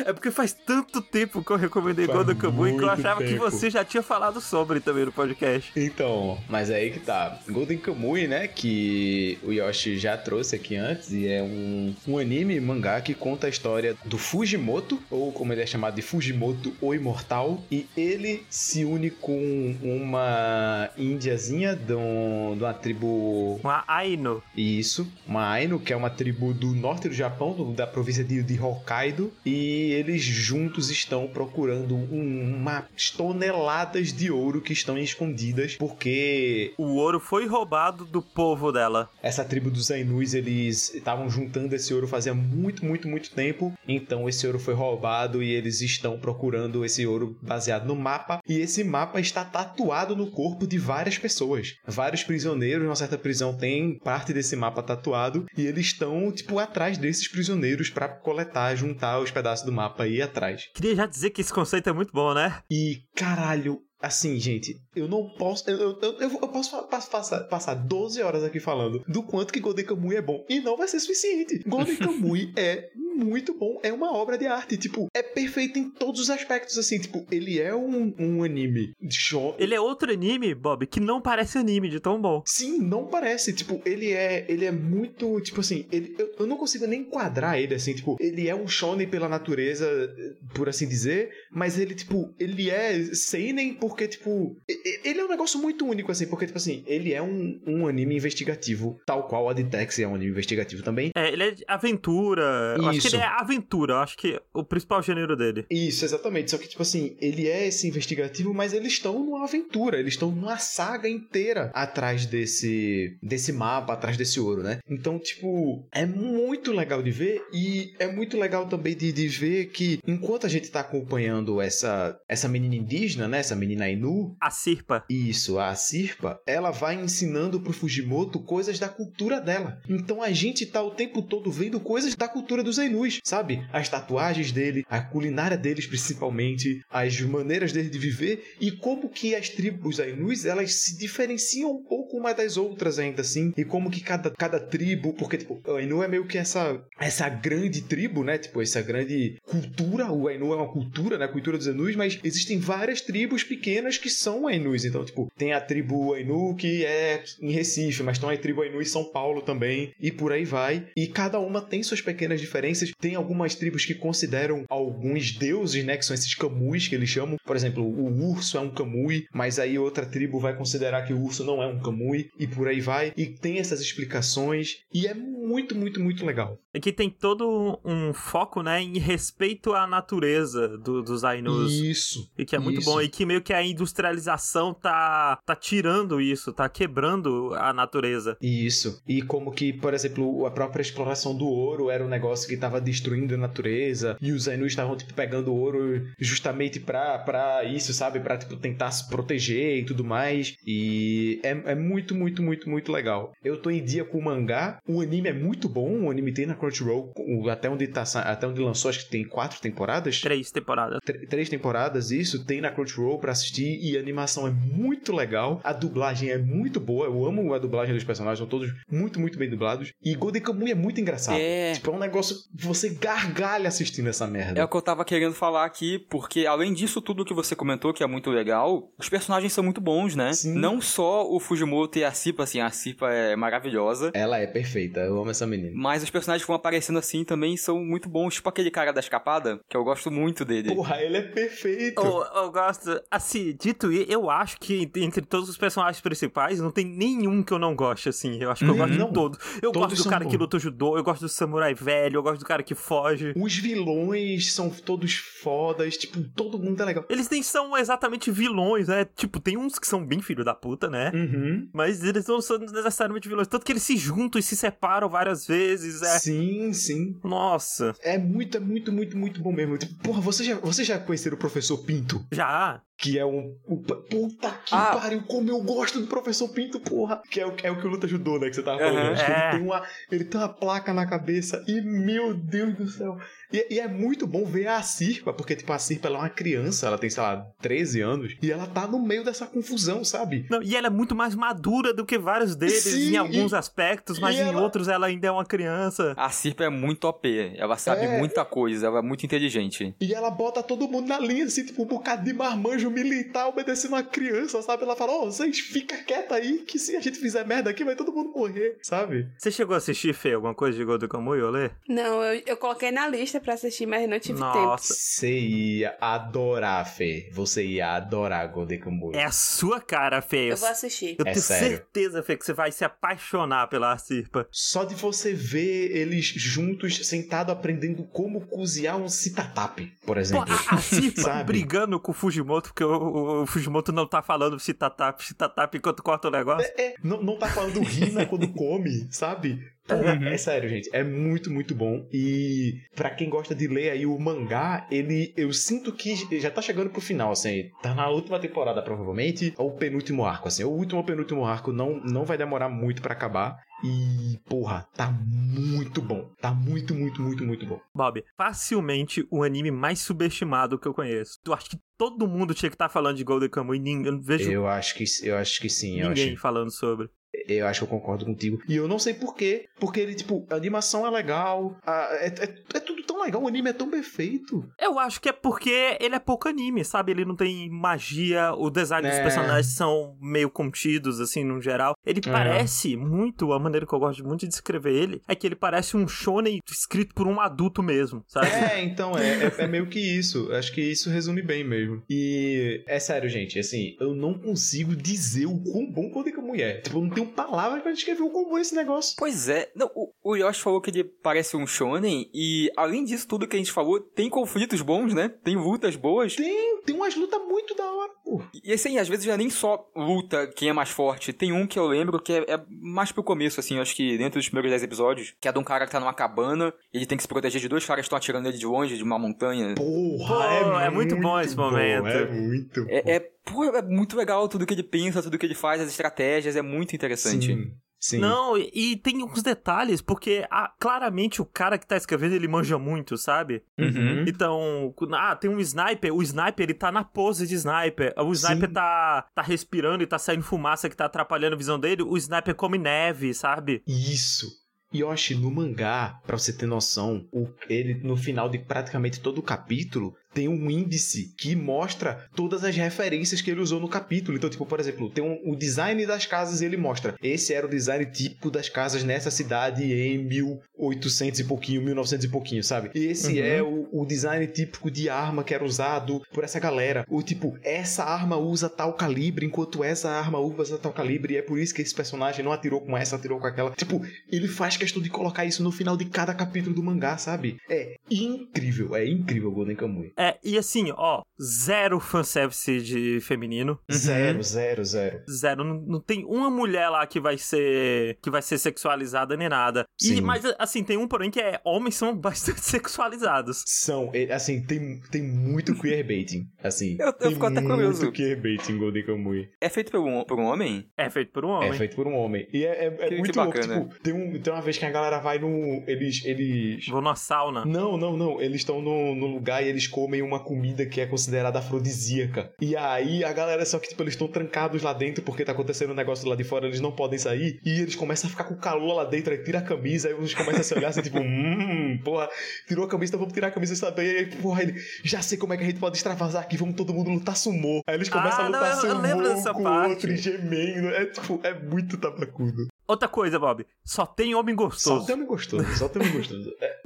É porque faz tanto tempo que eu recomendei Faz Golden Kamuy que eu achava que tempo. você já tinha falado sobre também no podcast. Então, mas é aí que tá. Golden Kamuy, né? Que o Yoshi já trouxe aqui antes, e é um, um anime mangá que conta a história do Fujimoto, ou como ele é chamado de Fujimoto o Imortal, e ele se une com uma índiazinha de, um- de uma tribo. Uma Aino. Isso, uma Ainu, que é uma tribo do norte do Japão, da província de, de Hokkaido, e eles juntos estão procurando um, umas toneladas de ouro que estão escondidas, porque O ouro foi roubado do povo dela. essa tribo dos Ainus, eles estavam juntando esse ouro fazia muito, muito, muito tempo, então esse ouro foi roubado e eles estão procurando esse ouro baseado no mapa, e esse mapa está tatuado no corpo de várias pessoas. Vários prisioneiros, numa certa prisão, tem parte desse mapa tatuado, e eles estão, tipo, atrás desses prisioneiros para coletar, juntar os pedaços do mapa ir atrás. Queria já dizer que esse conceito é muito bom, né? E, caralho, assim, gente, eu não posso. Eu, eu, eu, eu posso passar, passar 12 horas aqui falando do quanto que Golden Kamuy é bom. E não vai ser suficiente. Golden Kamuy é muito bom. É uma obra de arte. Tipo, é perfeito em todos os aspectos. Assim, tipo, ele é um, um anime de show. Ele é outro anime, Bob, que não parece anime de tão bom. Sim, não parece. Tipo, ele é, ele é muito, tipo assim, ele, eu, eu não consigo nem enquadrar ele assim, tipo, ele é um shonen pela natureza, eh, por assim dizer, mas ele tipo, ele é seinen porque tipo, ele é um negócio muito único assim, porque tipo assim, ele é um, um anime investigativo, tal qual a Ditex é um anime investigativo também. É, ele é aventura. Eu acho que Isso. ele é aventura. Eu acho que o principal gênero dele. Isso, exatamente. Só que, tipo assim, ele é esse investigativo, mas eles estão numa aventura, eles estão numa saga inteira atrás desse, desse mapa, atrás desse ouro, né? Então, tipo, é muito legal de ver e é muito legal também de, de ver que enquanto a gente tá acompanhando essa, essa menina indígena, né? Essa menina Ainu, A Sirpa. isso, a Sirpa, ela vai ensinando pro Fujimoto coisas da cultura dela. Então a gente tá o tempo todo vendo coisas da cultura dos Ainus, sabe? As tatuagens dele, a culinária deles principalmente, as maneiras deles de viver e como que as tribos Ainus, elas se diferenciam um pouco uma das outras ainda assim, e como que cada, cada tribo, porque tipo, o Ainu é meio que essa essa grande tribo, né? Tipo, essa grande cultura, o Ainu é uma cultura, né? A cultura dos Ainus, mas existem várias tribos pequenas que são Ainus. Então, tipo, tem a tribo Ainu que é em Recife, mas tem a tribo Ainu em São Paulo também, e por aí vai. E cada uma tem suas pequenas diferenças. Tem algumas tribos que consideram alguns deuses, né? Que são esses camus que eles chamam. Por exemplo, o urso é um camui, mas aí outra tribo vai considerar que o urso não é um camui, e por aí vai. E tem essas explicações, e é muito, muito, muito legal. Aqui tem todo um foco, né, em respeito à natureza do- dos Ainus. Isso. E que é muito Isso. bom. E que meio que a industrialização tá, tá tirando isso, tá quebrando a natureza. Isso. E como que, por exemplo, a própria exploração do ouro era um negócio que estava destruindo a natureza. E os Ainus estavam, tipo, pegando ouro justamente pra, pra isso, sabe? Pra, tipo, tentar se proteger e tudo mais. E é, é muito, muito, muito, muito legal. Eu tô em dia com o mangá. O anime é muito bom. O anime tem na Crunchyroll. Até onde, tá, até onde lançou, acho que tem quatro temporadas. Três temporadas. Tr- três temporadas, isso, tem na Crunchyroll pra assistir e a animação é muito legal, a dublagem é muito boa, eu amo a dublagem dos personagens, são todos muito, muito bem dublados. E Golden Kamuy é muito engraçado. É. Tipo, é um negócio você gargalha assistindo essa merda. É o que eu tava querendo falar aqui, porque além disso tudo que você comentou, que é muito legal, os personagens são muito bons, né? Sim. Não só o Fujimoto e a Cipa, assim, a Cipa é maravilhosa, Ela é perfeita, eu amo essa menina. mas os personagens que vão aparecendo assim também são muito bons, tipo aquele cara da escapada, que eu gosto muito dele. Porra, ele é perfeito. Eu, eu gosto. Assim, dito isso, eu acho que entre todos os personagens principais, não tem nenhum que eu não goste, assim. Eu acho que eu Hum, gosto não. de todos. Eu Todos gosto do cara que luta judô, eu gosto do samurai velho, eu gosto do cara que foge. Os vilões são todos fodas, tipo, todo mundo é legal. Eles nem são exatamente vilões, né? Tipo, tem uns que são bem filho da puta, né? Uhum. Mas eles não são necessariamente vilões. Tanto que eles se juntam e se separam várias vezes. É. Sim, sim. Nossa, É muito, é muito, muito, muito bom mesmo. Tipo, porra, você já, você já conheceram o professor Pinto? já. Que é um. um- puta que Ah. pariu, como eu gosto do professor Pinto, porra. Que é o, é o que o Luta ajudou, né? Que você tava falando. Que É. Ele, tem uma, ele tem uma placa na cabeça e, meu Deus do céu. E, e é muito bom ver a Sirpa, porque, tipo, a Sirpa ela é uma criança, ela tem, sei lá, 13 anos, e ela tá no meio dessa confusão, sabe? Não, e ela é muito mais madura do que vários deles Sim, em alguns e- aspectos, mas em ela- outros ela ainda é uma criança. A Sirpa é muito OP. Ela sabe É. muita coisa, ela é muito inteligente. E ela bota todo mundo na linha, assim, tipo, um bocado de marmanjo militar obedecendo uma criança, sabe? Ela fala, ó, vocês fica quieta aí, que se a gente fizer merda aqui, vai todo mundo morrer, sabe? Você chegou a assistir, Fê, alguma coisa de Golden Kamuy, Olê? Não, eu, eu coloquei na lista pra assistir, mas não tive tempo. Nossa, Você ia adorar, Fê. Você ia adorar Golden Kamuy. é a sua cara, Fê. Eu vou assistir. Eu É tenho sério. certeza, Fê, que você vai se apaixonar pela Sirpa. Só de você ver eles juntos, sentados, aprendendo como cozinhar um citatap, por Pô, exemplo. a, a Sirpa Sabe? brigando com o Fujimoto, porque o, o- Fujimoto não tá falando citatap, citatap enquanto corta o negócio. É, não, não tá falando rina quando come, sabe? Pô, É sério, gente. É muito, muito bom. E pra quem gosta de ler aí o mangá, ele. Eu sinto que já tá chegando pro final, assim. Tá na última temporada, provavelmente. Ou o penúltimo arco, assim. O último ou penúltimo arco não, não vai demorar muito pra acabar. E, porra, tá muito bom. Tá muito, muito, muito, muito bom. Bob, facilmente o anime mais subestimado que eu conheço. Tu acha que todo mundo tinha que estar falando de Golden Kamuy? Eu não vejo Eu acho que, eu acho que sim. Ninguém acho, falando sobre. Eu acho que eu concordo contigo. E eu não sei porquê. Porque ele, tipo, a animação é legal. a- é, é, é tudo tão legal. O anime é tão bem feito. Eu acho que é porque ele é pouco anime, sabe? Ele não tem magia, o design dos É. personagens são meio contidos, assim, no geral. Ele É. parece muito, a maneira que eu gosto muito de descrever ele, é que ele parece um shonen escrito por um adulto mesmo, sabe? É, então, é, é, é meio que isso. Acho que isso resume bem mesmo. E é sério, gente, assim, eu não consigo dizer o quão bom Kamuy é. Tipo, eu não tenho palavras pra descrever o quão bom é esse negócio. Pois é, não, o, o Yoshi falou que ele parece um shonen, e além disso tudo que a gente falou, tem conflitos bons, né? Tem lutas boas. Tem, tem umas lutas muito da hora, pô. E assim, às vezes não é nem só luta quem é mais forte. Tem um que eu lembro que é, é mais pro começo, assim, eu acho que dentro dos primeiros 10 episódios, que é de um cara que tá numa cabana, ele tem que se proteger de dois caras que estão atirando ele de longe, de uma montanha. Porra, Pô, é, é muito bom esse momento. É muito bom. É, é, pô, é muito legal tudo que ele pensa, tudo que ele faz, as estratégias, é muito interessante. Sim, sim. Não, e, e tem uns detalhes, porque ah, claramente o cara que tá escrevendo, ele manja muito, sabe? Uhum. Então, ah, tem um sniper, o sniper ele tá na pose de sniper. O sniper Sim. tá, tá respirando e tá saindo fumaça que tá atrapalhando a visão dele. O sniper come neve, sabe? Isso. Yoshi, no mangá, pra você ter noção, o- ele no final de praticamente todo o capítulo tem um índice que mostra todas as referências que ele usou no capítulo. Então, tipo, por exemplo, tem um, o design das casas e ele mostra. Esse era o design típico das casas nessa cidade em 1800 e pouquinho, 1900 e pouquinho, sabe? E esse Uhum. é o, o design típico de arma que era usado por essa galera. O tipo, essa arma usa tal calibre, enquanto essa arma usa tal calibre, e é por isso que esse personagem não atirou com essa, atirou com aquela. Tipo, ele faz questão de colocar isso no final de cada capítulo do mangá, sabe? É incrível, é incrível Golden Kamuy. É, e assim, ó, zero fanservice de feminino. Zero, zero, zero. Zero, não, não tem uma mulher lá que vai ser que vai ser sexualizada nem nada. E, Sim. mas assim, tem um porém que é homens são bastante sexualizados. São, é, assim, tem, tem muito queerbaiting. Assim, Eu- eu tem fico até muito curioso. queerbaiting em Golden Kamuy. É feito por um, por um homem? É feito por um homem. É feito por um homem. E é, é- é Que- muito que louco. bacana. Tipo, tem, um, tem uma vez que a galera vai no. Eles. eles... Vou numa sauna. Não, não, não. Eles estão no, no lugar e eles comem uma comida que é considerada afrodisíaca. E aí a galera, só que tipo, eles estão trancados lá dentro porque tá acontecendo um negócio lá de fora, eles não podem sair. E eles começam a ficar com calor lá dentro, aí tira a camisa, aí eles começam a se olhar assim, tipo, hum, porra, tirou a camisa, então vamos tirar a camisa sabe? E aí, porra, ele, já sei como é que a gente pode extravasar aqui, vamos todo mundo lutar sumô. Aí eles começam Ah, a lutar não, eu- eu sumô dessa com o outro gemendo. É tipo, é muito tabacudo. Outra coisa, Bob, só tem homem Só gostoso. tem homem gostoso, só tem homem gostoso. É,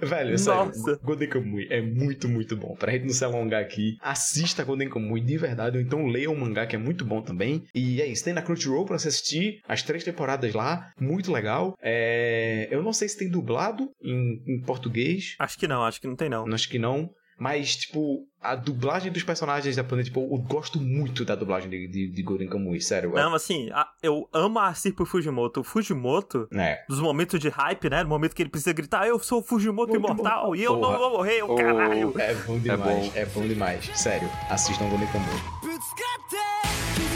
é, velho, sério. Golden Kamuy é muito, muito bom. Pra gente não se alongar aqui, assista Golden Kamuy de verdade, ou então leia o mangá que é muito bom também. E é isso, tem na Crunchyroll pra você assistir as três temporadas lá, muito legal. É, eu não sei se tem dublado em, em português, Acho que não, acho que não tem não. acho que não. Mas, tipo, a dublagem dos personagens japoneses, tipo, eu gosto muito da dublagem de, de, de Golden Kamuy, sério. Não, assim, a- eu amo a Circo Fujimoto. O Fujimoto, É. dos momentos de hype, né? No momento que ele precisa gritar, eu sou o Fujimoto Muito imortal e eu Porra. não vou morrer, o Oh. caralho. É bom demais, bom. é bom, demais. Sério, assistam Golden Kamuy.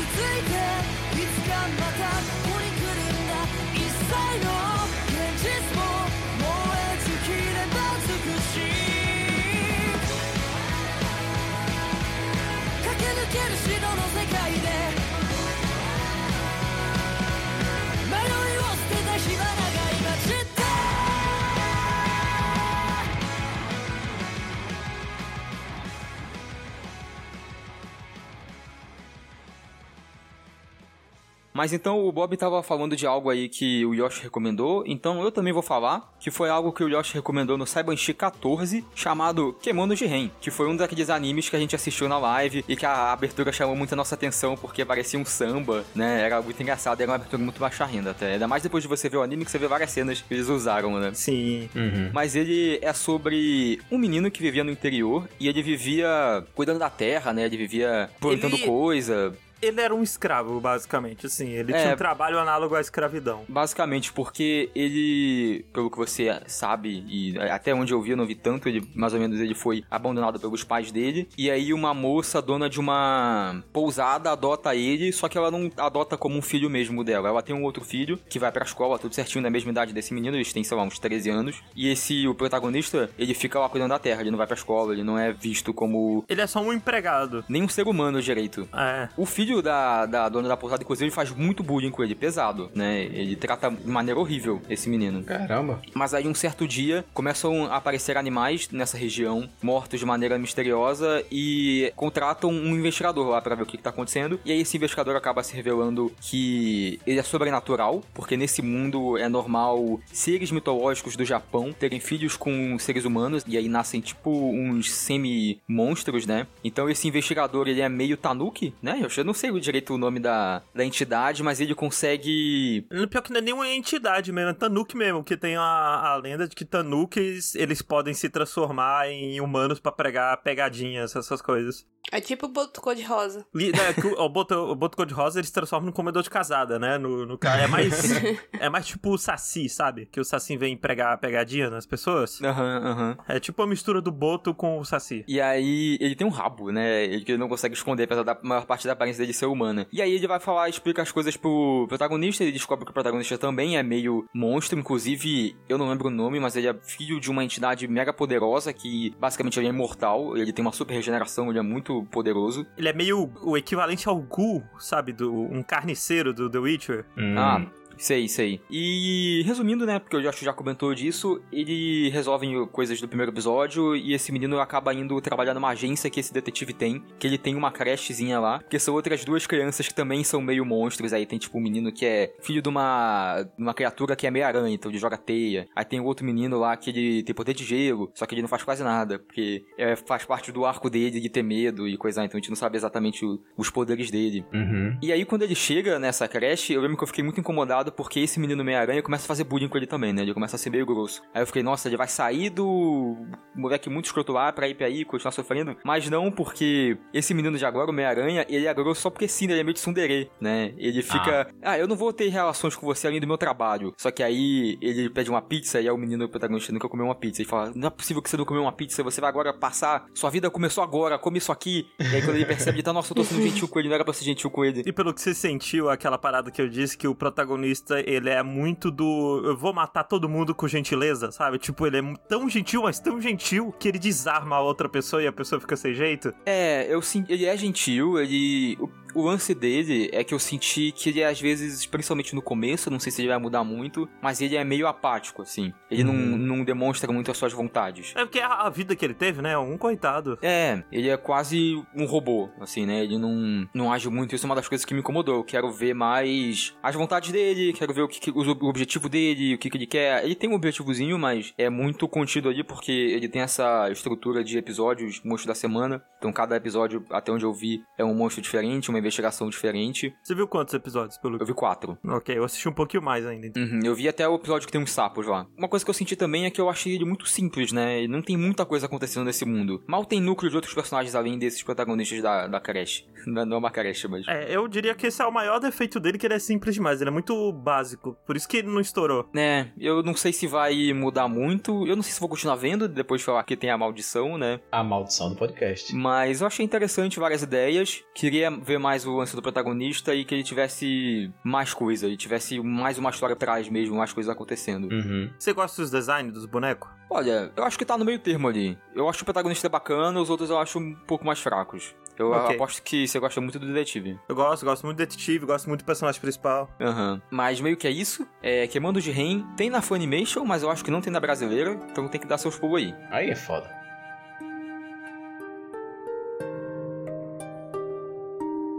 Mas então o Bob tava falando de algo aí que o Yoshi recomendou, então eu também vou falar, que foi algo que o Yoshi recomendou no Saibanshi 14, chamado Kemono Jiren, que foi um daqueles animes que a gente assistiu na live e que a abertura chamou muito a nossa atenção porque parecia um samba, né? Era muito engraçado, era uma abertura muito baixa renda até. Ainda mais depois de você ver o anime que você vê várias cenas que eles usaram, né? Sim. Uhum. Mas ele é sobre um menino que vivia no interior e ele vivia cuidando da terra, né? Ele vivia plantando Ele- coisa, Ele era um escravo, basicamente, assim. Ele É. tinha um trabalho análogo à escravidão. Basicamente, porque ele, pelo que você sabe, e até onde eu vi, eu não vi tanto, ele mais ou menos ele foi abandonado pelos pais dele. E aí uma moça, dona de uma pousada, adota ele, só que ela não adota como um filho mesmo dela. Ela tem um outro filho que vai pra escola, tudo certinho, da mesma idade desse menino, eles têm, sei lá, uns 13 anos. E esse, o protagonista, ele fica lá cuidando da terra, ele não vai pra escola, ele não é visto como Ele é só um empregado. nem um ser humano direito. É. O filho da, da dona da pousada, inclusive, faz muito bullying com ele, pesado, né? Ele trata de maneira horrível esse menino. Caramba. Mas aí, um certo dia, começam a aparecer animais nessa região, mortos de maneira misteriosa, e contratam um investigador lá pra ver o que, que tá acontecendo. E aí, esse investigador acaba se revelando que ele é sobrenatural, porque nesse mundo é normal seres mitológicos do Japão terem filhos com seres humanos, e aí nascem tipo uns semi-monstros, né? Então, esse investigador, ele é meio tanuki, né? Eu não sei direito o nome da, da entidade, mas ele consegue Pior que não é nenhuma entidade mesmo, é Tanuki mesmo, que tem a, a lenda de que Tanukis, eles podem se transformar em humanos pra pregar pegadinhas, essas coisas. É tipo o boto cor-de-rosa. Que o, Boto, o Boto Cor-de-Rosa eles se transformam num comedor de casada, né? No, no, é, mais, é mais tipo o Saci, sabe? Que o Saci vem pregar pegadinha nas pessoas. Aham, aham. É tipo a mistura do Boto com o Saci. E aí, ele tem um rabo, né? Ele não consegue esconder, apesar da maior parte da aparência dele ser humana. E aí, ele vai falar, explica as coisas pro protagonista. Ele descobre que o protagonista também é meio monstro. Inclusive, eu não lembro o nome, mas ele é filho de uma entidade mega poderosa que basicamente ele é imortal. Ele tem uma super regeneração, ele é muito poderoso. Ele é meio o equivalente ao Gu, sabe? Do, um carniceiro do The Witcher. Hum. Ah, sei, sei. E resumindo, né, porque o Josh já comentou disso, ele resolve coisas do primeiro episódio e esse menino acaba indo trabalhar numa agência que esse detetive tem, que ele tem uma crechezinha lá, porque são outras duas crianças que também são meio monstros. Aí tem tipo um menino que é filho de uma, uma criatura que é meio aranha, então ele joga teia. Aí tem outro menino lá que ele tem poder de gelo, só que ele não faz quase nada, porque é, faz parte do arco dele de ter medo e coisa, então a gente não sabe exatamente o- os poderes dele. Uhum. E aí, quando ele chega nessa creche, eu lembro que eu fiquei muito incomodado porque esse menino Meia-Aranha começa a fazer bullying com ele também, né? Ele começa a ser meio grosso. Aí eu fiquei, nossa, ele vai sair do moleque muito escroto lá pra ir pra aí, continuar sofrendo. Mas não porque esse menino de agora, o Meia-Aranha, ele é grosso só porque sim, ele é meio de tsundere, né? Ele fica, ah. eu não vou ter relações com você além do meu trabalho. Só que aí ele pede uma pizza e aí o menino protagonista nunca comeu uma pizza. E fala, não é possível que você não comeu uma pizza, você vai agora passar, sua vida começou agora, come isso aqui. E aí quando ele percebe, ele tá, nossa, eu tô sendo gentil com ele, não era pra ser gentil com ele. E pelo que você sentiu, aquela parada que eu disse, que o protagonista, ele é muito do eu vou matar todo mundo com gentileza, sabe? Tipo, ele é tão gentil, mas tão gentil, que ele desarma a outra pessoa e a pessoa fica sem jeito. É, eu sim, ele é gentil, ele. O, lance dele é que eu senti que ele, às vezes, principalmente no começo, não sei se ele vai mudar muito, mas ele é meio apático, assim. Ele não, não demonstra muito as suas vontades. É porque a, a vida que ele teve, né? Um coitado. É, ele é quase um robô, assim, né? Ele não, não age muito. Isso é uma das coisas que me incomodou. Eu quero ver mais as vontades dele, quero ver o, que, que- o objetivo dele, o que, que ele quer. Ele tem um objetivozinho, mas é muito contido ali porque ele tem essa estrutura de episódios, monstro da semana. Então cada episódio, até onde eu vi, é um monstro diferente, uma investigação diferente. Você viu quantos episódios, pelo Eu vi quatro. Ok, eu assisti um pouquinho mais ainda. então. Uhum, eu vi até o episódio que tem uns sapos lá. Uma coisa que eu senti também é que eu achei ele muito simples, né? E não tem muita coisa acontecendo nesse mundo. Mal tem núcleo de outros personagens além desses protagonistas da, da creche. Não é uma creche, mas. É, eu diria que esse é o maior defeito dele, que ele é simples demais. Ele é muito básico. Por isso que ele não estourou. Né, eu não sei se vai mudar muito. Eu não sei se vou continuar vendo depois de falar que tem a maldição, né? A maldição do podcast. Mas eu achei interessante várias ideias. Queria ver mais o lance do protagonista e que ele tivesse mais coisa. Ele tivesse mais uma história atrás mesmo, mais coisas acontecendo. Uhum. Você gosta dos designs dos bonecos? Olha, eu acho que tá no meio termo ali. Eu acho o protagonista bacana, os outros eu acho um pouco mais fracos. Eu Ok. aposto que você gosta muito do detetive. Eu gosto, gosto muito do detetive, gosto muito do personagem principal. Aham. Mas meio que é isso. É, Queimando de Rain tem na Funimation, mas eu acho que não tem na brasileira. Então tem que dar seus pulos aí. Aí é foda.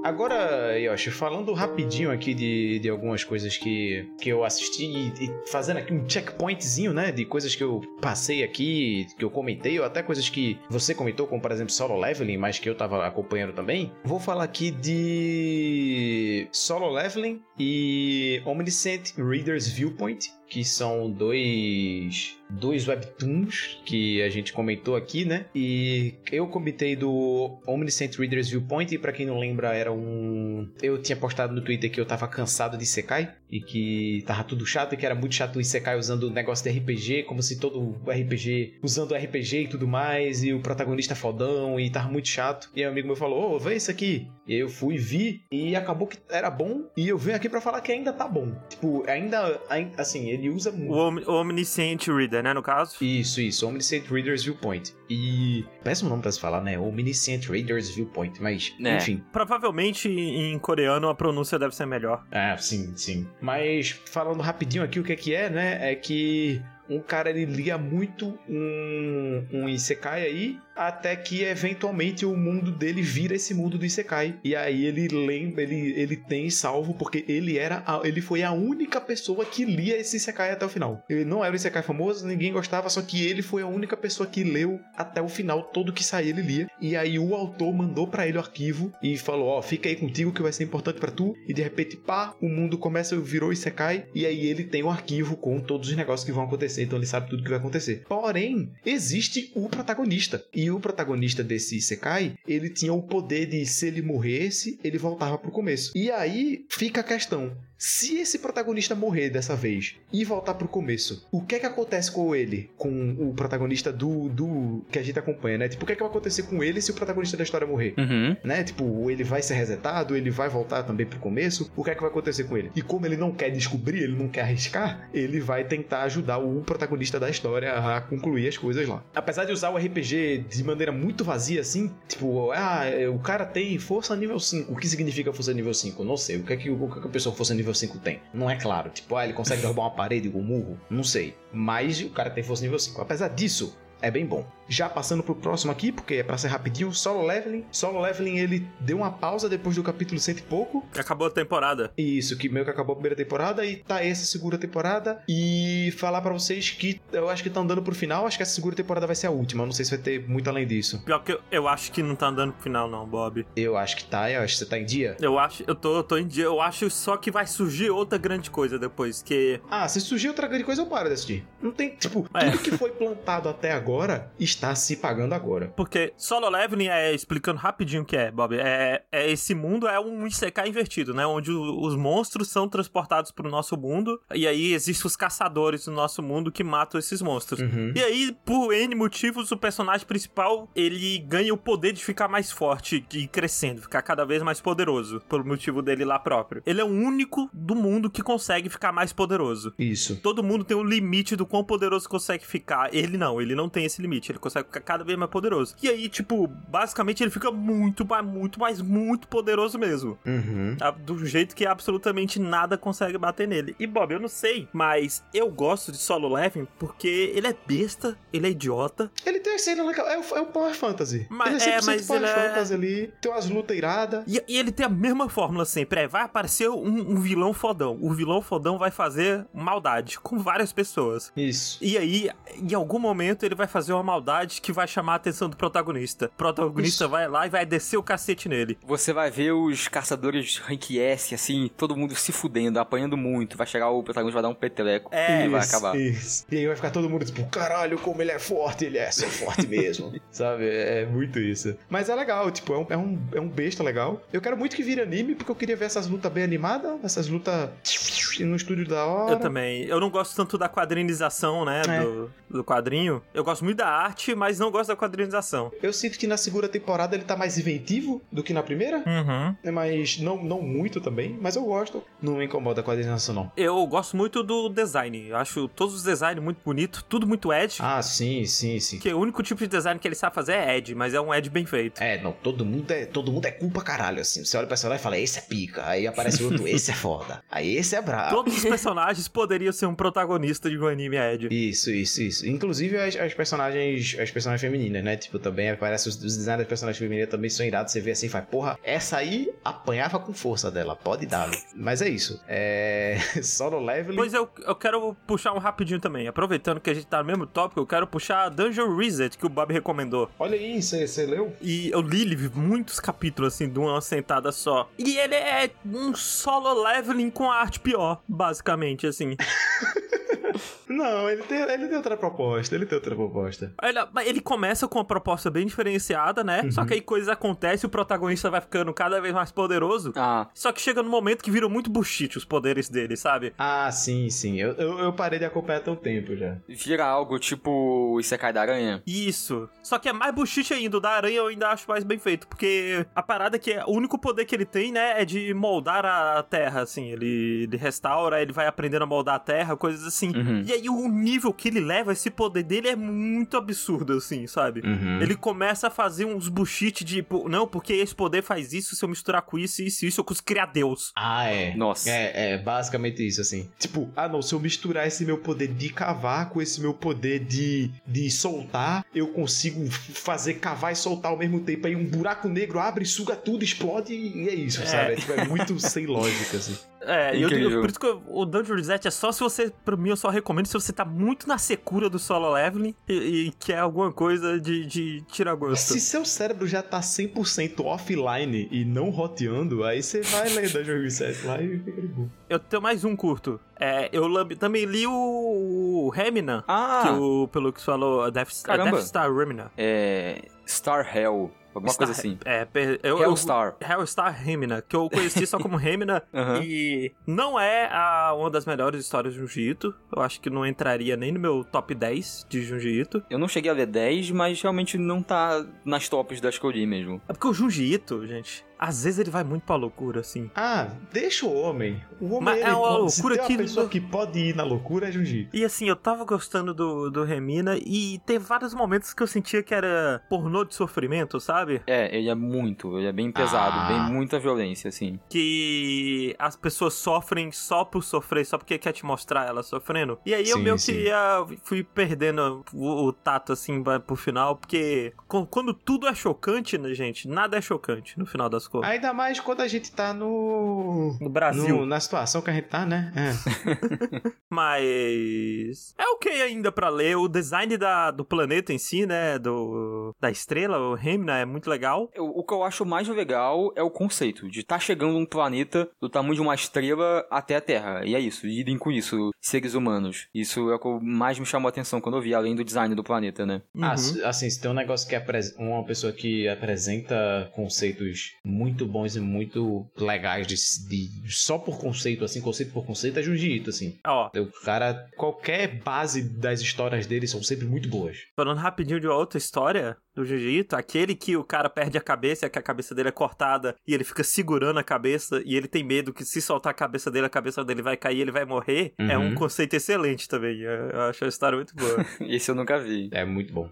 Agora, Yoshi, falando rapidinho aqui de, de algumas coisas que, que eu assisti e, e fazendo aqui um checkpointzinho, né? De coisas que eu passei aqui, que eu comentei, ou até coisas que você comentou, como por exemplo Solo Leveling, mas que eu tava acompanhando também. Vou falar aqui de Solo Leveling e Omniscient Reader's Viewpoint, que são dois dois webtoons que a gente comentou aqui, né? E eu comentei do Omniscient Reader's Viewpoint, e pra quem não lembra, era um eu tinha postado no Twitter que eu tava cansado de Isekai e que tava tudo chato e que era muito chato o Isekai usando o negócio de RPG, como se todo RPG usando RPG e tudo mais, e o protagonista fodão e tava muito chato. E um amigo meu falou: "Ô, vê isso aqui". E eu fui vi e acabou que era bom, e eu venho aqui pra falar que ainda tá bom. Tipo, ainda, ain- assim, ele usa O, Om o Omniscient Reader, né, no caso? isso, isso, Omniscient Reader's Viewpoint. E. Péssimo nome pra se falar, né? Omniscient Reader's Viewpoint, mas. É. Enfim. Provavelmente em coreano a pronúncia deve ser melhor. Ah, sim, sim. Mas falando rapidinho aqui o que é que é, né? É que um cara ele lia muito um, um Isekai aí, até que eventualmente o mundo dele vira esse mundo do Isekai. E aí ele lembra, ele, ele tem salvo porque ele era a- ele foi a única pessoa que lia esse Isekai até o final. Ele não era um Isekai famoso, ninguém gostava, só que ele foi a única pessoa que leu até o final, todo que saía ele lia. E aí o autor mandou pra ele o arquivo e falou: "Ó, fica aí contigo que vai ser importante pra tu". E de repente, pá, o mundo começa virou Isekai e aí ele tem o arquivo com todos os negócios que vão acontecer, então ele sabe tudo que vai acontecer. Porém, existe o protagonista. E o protagonista desse Isekai, ele tinha o poder de se ele morresse, ele voltava pro começo. E aí fica a questão: se esse protagonista morrer dessa vez e voltar pro começo, o que é que acontece com ele? Com o protagonista do, do que a gente acompanha, né? Tipo, o que é que vai acontecer com ele se o protagonista da história morrer? Uhum. né? Tipo, ele vai ser resetado, ele vai voltar também pro começo. O que é que vai acontecer com ele? E como ele não quer descobrir, ele não quer arriscar, ele vai tentar ajudar o protagonista da história a concluir as coisas lá. Apesar de usar o RPG de maneira muito vazia assim, tipo, ah, o cara tem força nível 5. O que significa força nível 5? Não sei. O que é que, o que, é que a pessoa força nível 5 tem? Não é claro. Tipo, ah, ele consegue derrubar uma parede com um murro? Não sei. Mas o cara tem força nível 5. Apesar disso, é bem bom. Já passando pro próximo aqui, porque é pra ser rapidinho, Solo Leveling. Solo Leveling, ele deu uma pausa depois do capítulo cento e pouco. Acabou a temporada. Isso, que meio que acabou a primeira temporada e tá essa segunda temporada. E falar pra vocês que eu acho que tá andando pro final, acho que essa segunda temporada vai ser a última. Eu não sei se vai ter muito além disso. Pior que eu, eu acho que não tá andando pro final, não, Bob. Eu acho que tá, eu acho que você tá em dia. Eu acho, eu tô, eu tô em dia. Eu acho só que vai surgir outra grande coisa depois. Que Ah, se surgir outra grande coisa, eu paro de assistir. Não tem, tipo, É. tudo que foi plantado até agora está se pagando agora. Porque Solo Leveling é, explicando rapidinho o que é, Bob, é, é esse mundo é um Isekai invertido, né? Onde o- os monstros são transportados pro nosso mundo, e aí existem os caçadores no nosso mundo que matam esses monstros. Uhum. E aí, por N motivos, o personagem principal, ele ganha o poder de ficar mais forte e crescendo, ficar cada vez mais poderoso, pelo motivo dele lá próprio. Ele é o único do mundo que consegue ficar mais poderoso. Isso. Todo mundo tem um limite do quão poderoso consegue ficar. Ele não, ele não tem esse limite. Ele consegue ficar cada vez mais poderoso. E aí, tipo, basicamente ele fica muito, mas muito, mas muito poderoso mesmo. Uhum. Ah, Do jeito que absolutamente nada consegue bater nele. E Bob, eu não sei, mas eu gosto de Solo Leveling porque ele é besta, ele é idiota. Ele tem cena legal. É o, é o Power Fantasy. Mas- ele é é, 100% mas Power ele é- Fantasy ali. Tem umas lutas iradas. E, e ele tem a mesma fórmula sempre. É, vai aparecer um, um vilão fodão. O vilão fodão vai fazer maldade com várias pessoas. Isso. E aí, em algum momento, ele vai fazer uma maldade maldade que vai chamar a atenção do protagonista. O protagonista vai lá e vai descer o cacete nele. Você vai ver os caçadores rank S, assim, todo mundo se fudendo, apanhando muito. Vai chegar o protagonista, vai dar um peteleco É, e vai Isso, acabar. isso. E aí vai ficar todo mundo tipo, caralho, como ele é forte, ele é só forte mesmo. Sabe? É muito isso. Mas é legal, tipo, é um, é, um, é um besta legal. Eu quero muito que vire anime, porque eu queria ver essas lutas bem animadas, essas lutas no estúdio da hora. Eu também. Eu não gosto tanto da quadrinização, né? É. Do, do quadrinho. Eu gosto muito da arte, mas não gosto da quadrinização. Eu sinto que na segunda temporada ele tá mais inventivo do que na primeira. Uhum. né, Mas não, não muito também, mas eu gosto. Não me incomoda com a coordenação, não. Eu gosto muito do design. Eu acho todos os designs muito bonitos, tudo muito edge. Ah, sim, sim, sim. Que o único tipo de design que ele sabe fazer é edge, mas é um edge bem feito. É, não, todo mundo é, todo mundo é culpa caralho, assim. Você olha pra personagem e fala, esse é pica. Aí aparece outro, esse é foda. Aí esse é brabo. Todos os personagens poderiam ser um protagonista de um anime edge. Isso, isso, isso. Inclusive as, as personagens as personagens femininas, né? Tipo, também aparece os, os designs das personagens femininas também são irados. Você vê assim e faz, porra, essa aí apanhava com força dela. Pode dar. Mas é isso. É. Solo leveling. Pois eu, eu quero puxar um rapidinho também. Aproveitando que a gente tá no mesmo tópico, eu quero puxar Dungeon Reset, que o Bob recomendou. Olha aí, você leu? E eu li li muitos capítulos, assim, de uma sentada só. E ele é um solo leveling com a arte pior, basicamente, assim. Não, ele tem, ele tem outra proposta. Ele tem outra proposta. Ele, ele começa com uma proposta bem diferenciada, né? Só que aí coisas acontecem e o protagonista vai ficando cada vez mais poderoso. Ah, Só que chega no momento que viram muito bullshit os poderes dele, sabe? Ah, sim, sim. Eu, eu, eu parei de acompanhar um tempo já. vira algo tipo o Isekai da Aranha. Isso. Só que é mais bullshit ainda. O da aranha eu ainda acho mais bem feito. Porque a parada é que o único poder que ele tem, né, é de moldar a terra, assim. Ele, ele restaura, ele vai aprendendo a moldar a terra, coisas assim. Uhum. E aí o nível que ele leva, esse poder dele é muito absurdo, assim, sabe? Uhum. Ele começa a fazer uns bullshit de, não, porque esse poder faz isso, se eu misturar com isso, isso, isso, eu consigo criar Deus. Ah, é. Nossa. É, é basicamente isso, assim. Tipo, ah não, se eu misturar esse meu poder de cavar com esse meu poder de, de soltar, eu consigo fazer cavar e soltar ao mesmo tempo. Aí um buraco negro abre, suga tudo, explode e é isso, sabe? É, tipo, é muito sem lógica, assim. É, e eu, eu- por isso que eu- o Dungeon Reset é só se você, pra mim, eu só recomendo se você tá muito na secura do solo leveling e, e quer alguma coisa de, de tirar gosto. Se seu cérebro já tá 100% offline e não roteando, aí você vai ler Dungeon Reset lá e fica de boa. Eu tenho mais um curto. É, eu também li o, o Remina, Ah, que o Pelux falou, Death, é Caramba. Death Star Remina. é. Star Hell. Alguma Star- coisa assim. É, eu, eu, Hellstar. Hellstar Remina, que eu conheci só como Remina. Aham. E não é a, uma das melhores histórias de Junji. Eu acho que não entraria nem no meu top 10 de Junji. Eu não cheguei a ler 10, mas realmente não tá nas tops das que eu li mesmo. É porque o Junji gente, às vezes ele vai muito pra loucura, assim. Ah, deixa o homem. O homem Mas ele é uma pode, se loucura tem que- uma pessoa que pode ir na loucura é Junji. E assim, eu tava gostando do, do Remina e tem vários momentos que eu sentia que era pornô de sofrimento, sabe? É, ele é muito, ele é bem pesado, Ah. bem muita violência, assim. Que as pessoas sofrem só por sofrer, só porque quer te mostrar elas sofrendo. E aí eu Sim, meio sim. que ia, fui perdendo o, o tato, assim, pro final, porque quando tudo é chocante, né, gente, nada é chocante no final das contas. Ainda mais quando a gente tá no. No Brasil. no- na situação que a gente tá, né? É. Mas. É ok ainda pra ler. O design da, do planeta em si, né? Do, da estrela, o Remna, é muito legal. O, o que eu acho mais legal é o conceito de estar chegando um planeta do tamanho de uma estrela até a Terra. E é isso, lidem com isso, seres humanos. Isso é o que mais me chamou a atenção quando eu vi, além do design do planeta, né? Uhum. Ah, assim, se tem um negócio que apres- uma pessoa que apresenta conceitos muito bons e muito legais de, de- só por conceito, assim, conceito por conceito, é Junji Ito, assim. Ó, O cara, qualquer base das histórias dele são sempre muito boas. falando rapidinho de uma outra história do Jiu-Jitsu, aquele que o cara perde a cabeça, que a cabeça dele é cortada e ele fica segurando a cabeça e ele tem medo que se soltar a cabeça dele, a cabeça dele vai cair, ele vai morrer. É Uhum. um conceito excelente também. Eu eu acho a história muito boa. Esse eu nunca vi. É muito bom.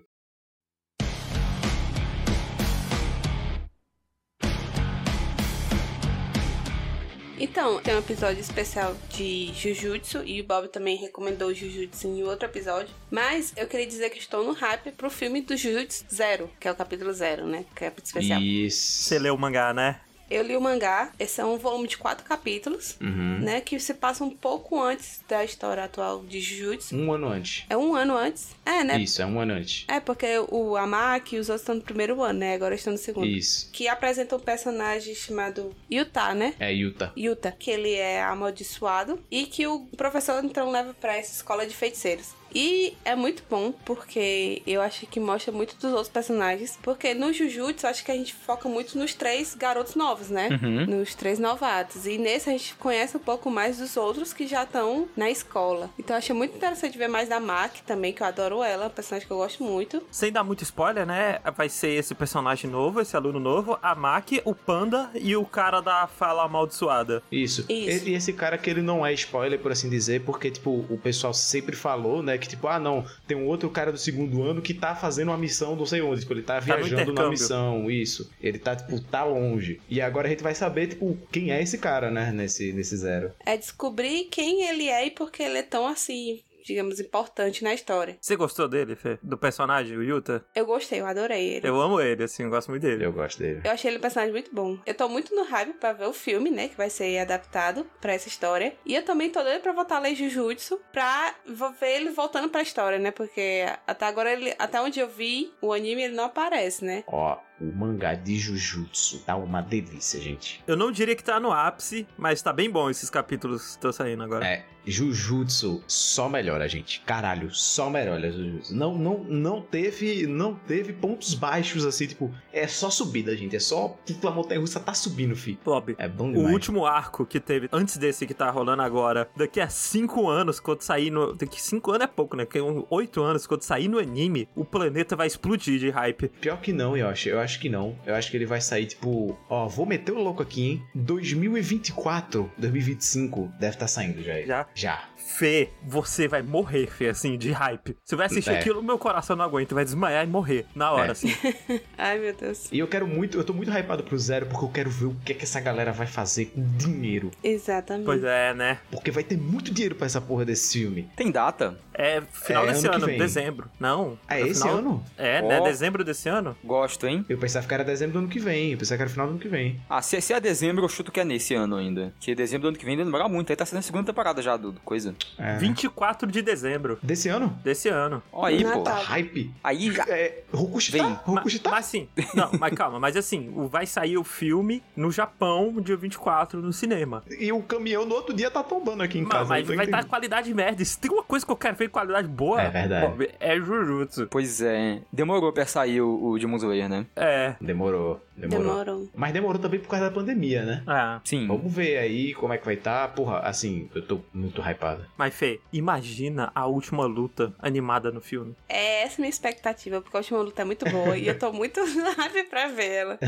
Então, tem um episódio especial de Jujutsu e o Bob também recomendou o Jujutsu em outro episódio. Mas eu queria dizer que estou no hype pro filme do Jujutsu Zero, que é o capítulo zero, né? Que é o capítulo especial. Isso. Você leu o mangá, né? Eu li o mangá, esse é um volume de quatro capítulos, Uhum. né? Que se passa um pouco antes da história atual de Jujutsu. Um ano antes. É um ano antes? É, né? Isso, é um ano antes. É, porque o Amaki e os outros estão no primeiro ano, né? Agora estão no segundo. Isso. Que apresenta um personagem chamado Yuta, né? É Yuta. Yuta, que ele é amaldiçoado e que o professor então leva pra essa escola de feiticeiros. E é muito bom porque eu acho que mostra muito dos outros personagens. Porque no Jujutsu, acho que a gente foca muito nos três garotos novos, né? Uhum. Nos três novatos. E nesse a gente conhece um pouco mais dos outros que já estão na escola. Então eu achei muito interessante ver mais da Maki também, que eu adoro ela, personagem que eu gosto muito. Sem dar muito spoiler, né? Vai ser esse personagem novo, esse aluno novo, a Maki, o Panda e o cara da fala amaldiçoada. Isso. Isso. E e esse cara que ele não é spoiler, por assim dizer, porque, tipo, o pessoal sempre falou, né, que, tipo, ah, não, tem um outro cara do segundo ano que tá fazendo uma missão não sei onde, tipo, ele tá no viajando na missão, isso. Ele tá, tipo, tá longe. E agora a gente vai saber, tipo, quem é esse cara, né, nesse, nesse zero. É descobrir quem ele é e por que ele é tão assim, digamos, importante na história. Você gostou dele, Fê? Do personagem, o Yuta? Eu gostei, eu adorei ele. Eu amo ele, assim, eu gosto muito dele. Eu gosto dele. Eu achei ele um personagem muito bom. Eu tô muito no hype pra ver o filme, né? Que vai ser adaptado pra essa história. E eu também tô doida pra voltar a ler Jujutsu pra ver ele voltando pra história, né? Porque até agora, ele, até onde eu vi, o anime ele não aparece, né? Ó, o mangá de Jujutsu tá uma delícia, gente. Eu não diria que tá no ápice, mas tá bem bom esses capítulos que estão saindo agora. É, Jujutsu só melhora, gente. Caralho, só melhora Jujutsu. Não, não, não teve, não teve pontos baixos assim, tipo, é só subida, gente. É só tipo a montanha russa tá subindo, fi. Bob, É bom o demais. último arco que teve antes desse que tá rolando agora, daqui a cinco anos, quando sair no. Daqui cinco anos é pouco, né? Um- oito anos, quando sair no anime, o planeta vai explodir de hype. Pior que não, Yoshi. Eu acho que não. Eu acho que ele vai sair, tipo, ó, vou meter o louco aqui, hein? 2024, 2025, deve estar saindo já. Já. Já. Fê, você vai morrer, Fê, assim, de hype. Você vai assistir É. aquilo, meu coração não aguenta, vai desmaiar e morrer na hora, É. assim. Ai, meu Deus. E eu quero muito, eu tô muito hypado pro Zero porque eu quero ver o que é que essa galera vai fazer com dinheiro. Exatamente. Pois é, né? Porque vai ter muito dinheiro pra essa porra desse filme. Tem data? É final É, desse ano ano, dezembro. Não. Ah, é no esse final- ano? É, né? Ó. Dezembro desse ano? Gosto, hein? Eu pensava que era dezembro do ano que vem. Eu pensava que era final do ano que vem. Ah, se, se é dezembro, eu chuto que é nesse ano ainda. Que dezembro do ano que vem demora muito. Aí tá sendo a segunda temporada já do do coisa. É. 24 de dezembro Desse ano? desse ano. Ó aí, pô. Natal. Hype. Aí já. É, Rokushita? Vem. Ma- Rokushita? Mas sim, não, mas calma, mas assim, o- vai sair o filme no Japão, dia 24, no cinema. E o caminhão no outro dia tá tombando aqui em Mas, casa. mas vai estar entendendo. qualidade merda. Se tem uma coisa que eu quero ver com qualidade boa, É verdade. Bob, é Jujutsu. Pois é. Demorou pra sair o, o Demon Slayer, né? É. Demorou, demorou. Demorou. Mas demorou também por causa da pandemia, né? É. Sim. Vamos ver aí como é que vai estar. Porra, assim, eu tô muito hypado. Mas, Fê, imagina a última luta animada no filme. É essa minha expectativa, porque a última luta é muito boa e eu tô muito hype pra ver ela.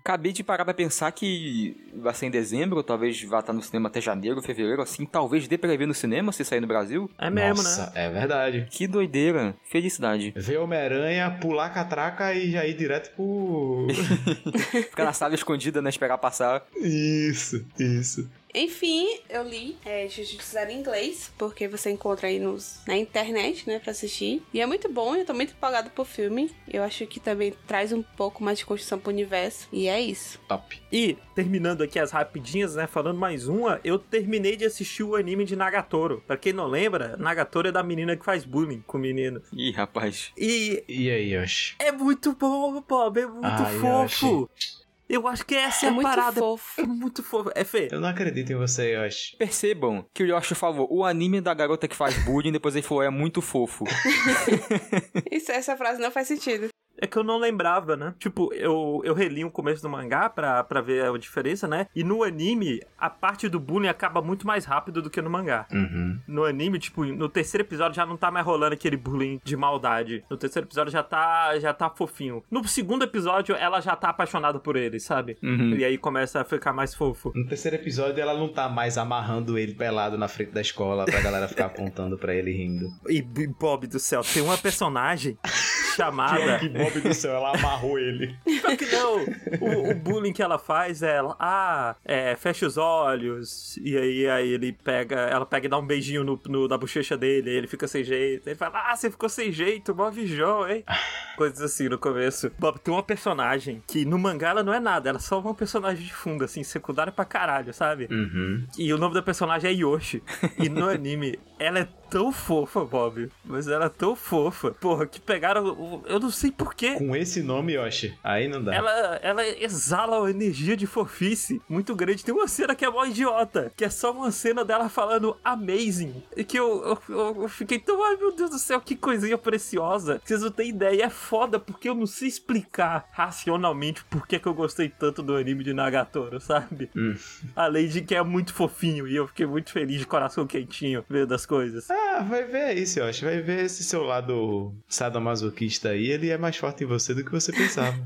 Acabei de parar pra pensar que vai ser em dezembro, talvez vá estar no cinema até janeiro, fevereiro, assim. Talvez dê pra ver no cinema se sair no Brasil. É mesmo, Nossa, né? é verdade. Que doideira. Felicidade. Ver Homem-Aranha, pular catraca e já ir direto pro. Ficar na sala escondida, né? Esperar passar. isso, isso. Enfim, eu li é, Jujutsu Zero em inglês, porque você encontra aí nos, na internet, né, pra assistir. E é muito bom, eu tô muito empolgado pro filme. Eu acho que também traz um pouco mais de construção pro universo. E é isso. Top. E, terminando aqui as rapidinhas, né? Falando mais uma, eu terminei de assistir o anime de Nagatoro. Pra quem não lembra, Nagatoro é da menina que faz bullying com o menino. Ih, rapaz. E E aí, Yoshi? é muito bom, Bob, é muito Ai, fofo. Eu acho que essa é, É a muito parada. fofo. É muito fofo. É Fê. Eu não acredito em você, Yoshi. Percebam que o Yoshi falou, o anime da garota que faz bullying, depois ele falou, é muito fofo. Isso, essa frase não faz sentido. É que eu não lembrava, né? Tipo, eu, eu reli o começo do mangá pra, pra ver a diferença, né? E no anime, a parte do bullying acaba muito mais rápido do que no mangá. Uhum. No anime, tipo, no terceiro episódio já não tá mais rolando aquele bullying de maldade. No terceiro episódio já tá, já tá fofinho. No segundo episódio, ela já tá apaixonada por ele, sabe? Uhum. E aí começa a ficar mais fofo. No terceiro episódio, ela não tá mais amarrando ele pelado na frente da escola pra galera ficar apontando pra ele rindo. E Bob do céu, tem uma personagem chamada. Que Bob céu, ela amarrou ele. Pior que não. O, o bullying que ela faz é, ela, ah, é, fecha os olhos, e aí, aí ele pega, ela pega e dá um beijinho no, no- na bochecha dele, aí ele fica sem jeito. Ele fala, ah, você ficou sem jeito, mó João, hein? Coisas assim no começo. Bob, tem uma personagem que no mangá ela não é nada, ela é só uma personagem de fundo, assim, secundária pra caralho, sabe? Uhum. E o nome da personagem é Yoshi. E no anime, ela é tão fofa, Bob. Mas ela é tão fofa. Porra, que pegaram. o- Eu não sei porquê. Com esse nome, Yoshi, aí não dá. Ela, ela exala uma energia de fofice muito grande. Tem uma cena que é mó idiota, que é só uma cena dela falando amazing. E que eu, eu, eu- eu fiquei tão, ai meu Deus do céu, que coisinha preciosa. Vocês não têm ideia. É foda porque eu não sei explicar racionalmente por que, que eu gostei tanto do anime de Nagatoro, sabe? Hum. Além de que é muito fofinho e eu fiquei muito feliz de coração quentinho vendo as coisas. Ah, vai ver isso, Yoshi. Vai ver esse seu lado sadomasoquista aí. Ele é mais forte em você do que você pensava.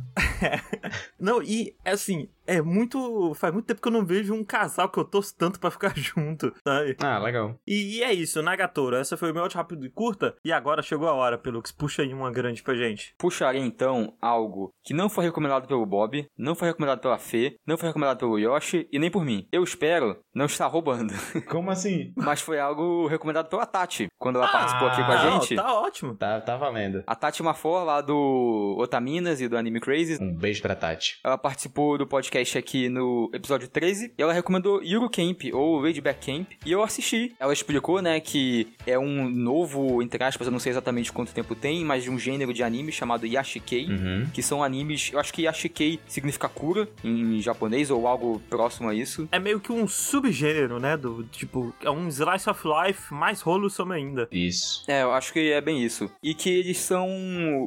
Não, e assim, é muito. Faz muito tempo que eu não vejo um casal que eu torço tanto pra ficar junto, sabe? ah, legal. E, e é isso, Nagatoro. Essa foi o meu áudio rápido e curta. E agora chegou a hora, Pelux. Puxa aí uma grande pra gente. Puxarei então algo que não foi recomendado pelo Bob, não foi recomendado pela Fê, não foi recomendado pelo Yoshi e nem por mim. Eu espero não estar roubando. Como assim? Mas foi algo recomendado pela Tati, quando ela participou aqui com a Ah, não, gente. Tá ótimo. Tá, tá valendo. A Tati Mafor, lá do Otaminas e do Anime Crazy, Um beijo pra Tati. ela participou do podcast aqui no episódio 13 e ela recomendou Yuru Camp ou Ladyback Camp e eu assisti. Ela explicou, né, que é um novo, entre aspas, eu não sei exatamente quanto tempo tem, mas de um gênero de anime chamado Yashikei. Uhum. Que são animes, eu acho que Yashikei significa cura em japonês ou algo próximo a isso. É meio que um subgênero, né? Do tipo, é um slice of life mais wholesome ainda. Isso. É, eu acho que é bem isso. E que eles são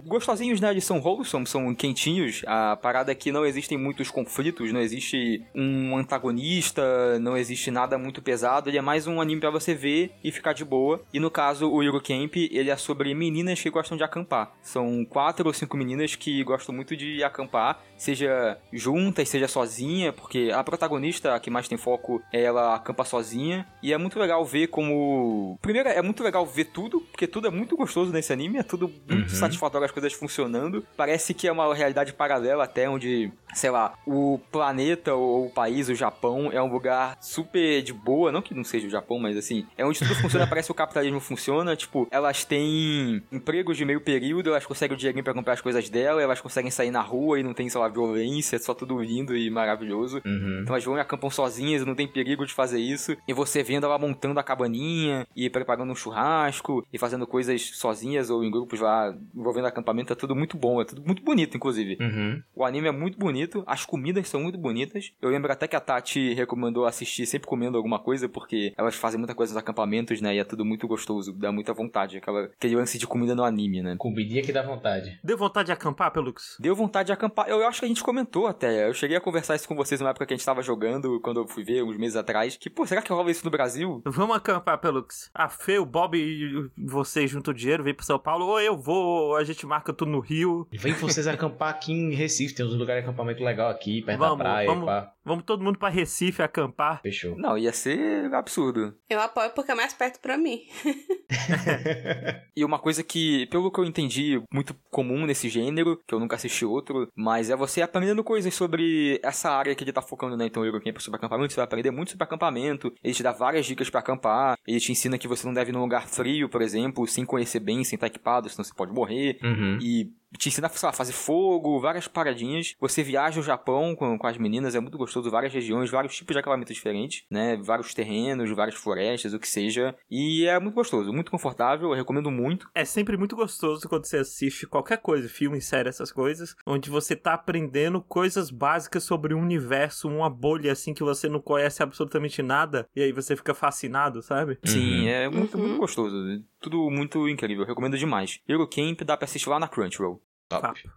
gostosinhos, né? Eles são wholesome, são quentinhos. A parada é que não existem muitos conflitos, não existe um antagonista, não existe nada muito pesado. Ele é mais um anime pra você ver e ficar de boa. E no caso, o Euro Camp, ele é sobre meninas que gostam de acampar. São quatro ou cinco meninas que gostam muito de acampar, seja juntas, seja sozinha, porque a protagonista, a que mais tem foco, ela acampa sozinha. E é muito legal ver como. Primeiro, é muito legal ver tudo, porque tudo é muito gostoso nesse anime, é tudo muito Uhum. satisfatório as coisas funcionando. Parece que é uma realidade paralela até onde, sei lá, o planeta ou o país, o Japão, é um lugar super de boa, não que não seja o Japão, mas assim, é onde tudo funciona, parece que o capitalismo funciona, tipo, elas têm empregos de meio período, elas conseguem o dinheirinho pra comprar as coisas dela, elas conseguem sair na rua e não tem, sei lá, violência, é só tudo lindo e maravilhoso. Uhum. Então elas vão e acampam sozinhas, não tem perigo de fazer isso. E você vendo ela montando a cabaninha e preparando um churrasco e fazendo coisas sozinhas ou em grupos lá envolvendo acampamento, é tudo muito bom, é tudo muito bonito, inclusive. Uhum. O anime é muito bonito, as comidas são muito bonitas. Eu lembro até que a Tati recomendou assistir sempre comendo alguma coisa, porque elas fazem muita coisa nos acampamentos, né? E é tudo muito gostoso, dá muita vontade. Aquela, aquele lance de comida no anime, né? Comidinha que dá vontade. Deu vontade de acampar, Pelux? Deu vontade de acampar. Eu acho que a gente comentou até. Eu cheguei a conversar isso com vocês numa época que a gente tava jogando, quando eu fui ver, uns meses atrás. Que, pô, será que rola isso no Brasil? Vamos acampar, Pelux. A Fê, o Bob e você juntam dinheiro, vem pro São Paulo. Ou eu vou, ou a gente marca tudo no Rio. Vem vocês acampar aqui em Recife. Tem uns lugares de acampamento legal aqui, perto Vamos, da praia. vamos. Pá. Vamos todo mundo pra Recife acampar. Fechou. Não, ia ser absurdo. Eu apoio porque é mais perto pra mim. E uma coisa que, pelo que eu entendi, muito comum nesse gênero, que eu nunca assisti outro, mas é você aprendendo coisas sobre essa área que ele tá focando, né? Então, o Eurocamp é sobre acampamento, você vai aprender muito sobre acampamento, ele te dá várias dicas pra acampar, ele te ensina que você não deve ir num lugar frio, por exemplo, sem conhecer bem, sem estar equipado, senão você pode morrer. Uhum. E te ensina, sei lá, a fazer fogo, várias paradinhas. Você viaja o Japão com, com as meninas, é muito gostoso, várias regiões, vários tipos de acampamento diferentes, né? Vários terrenos, várias florestas, o que seja. E é muito gostoso, muito confortável, eu recomendo muito. É sempre muito gostoso quando você assiste qualquer coisa, filme, série, essas coisas, onde você tá aprendendo coisas básicas sobre o universo, uma bolha assim que você não conhece absolutamente nada, e aí você fica fascinado, sabe? Sim, Uhum. é muito, Uhum. muito gostoso. Tudo muito incrível, recomendo demais. Eurocamp dá pra assistir lá na Crunchyroll. Top. Papo.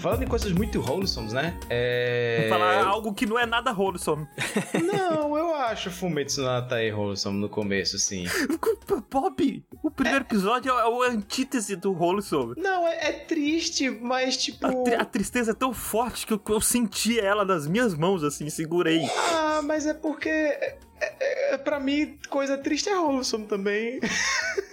Falando em coisas muito wholesomes, né? É. Vou falar algo que não é nada wholesome. Não, eu acho Fumetsu no Atae wholesome no começo, sim. Bob, o primeiro episódio é o antítese do sobre. Não, é, é triste, mas tipo. A, tri- a tristeza é tão forte que eu, eu senti ela nas minhas mãos, assim, segurei. Ah, mas é porque. É, é, é- pra mim, coisa triste é Wholesome também.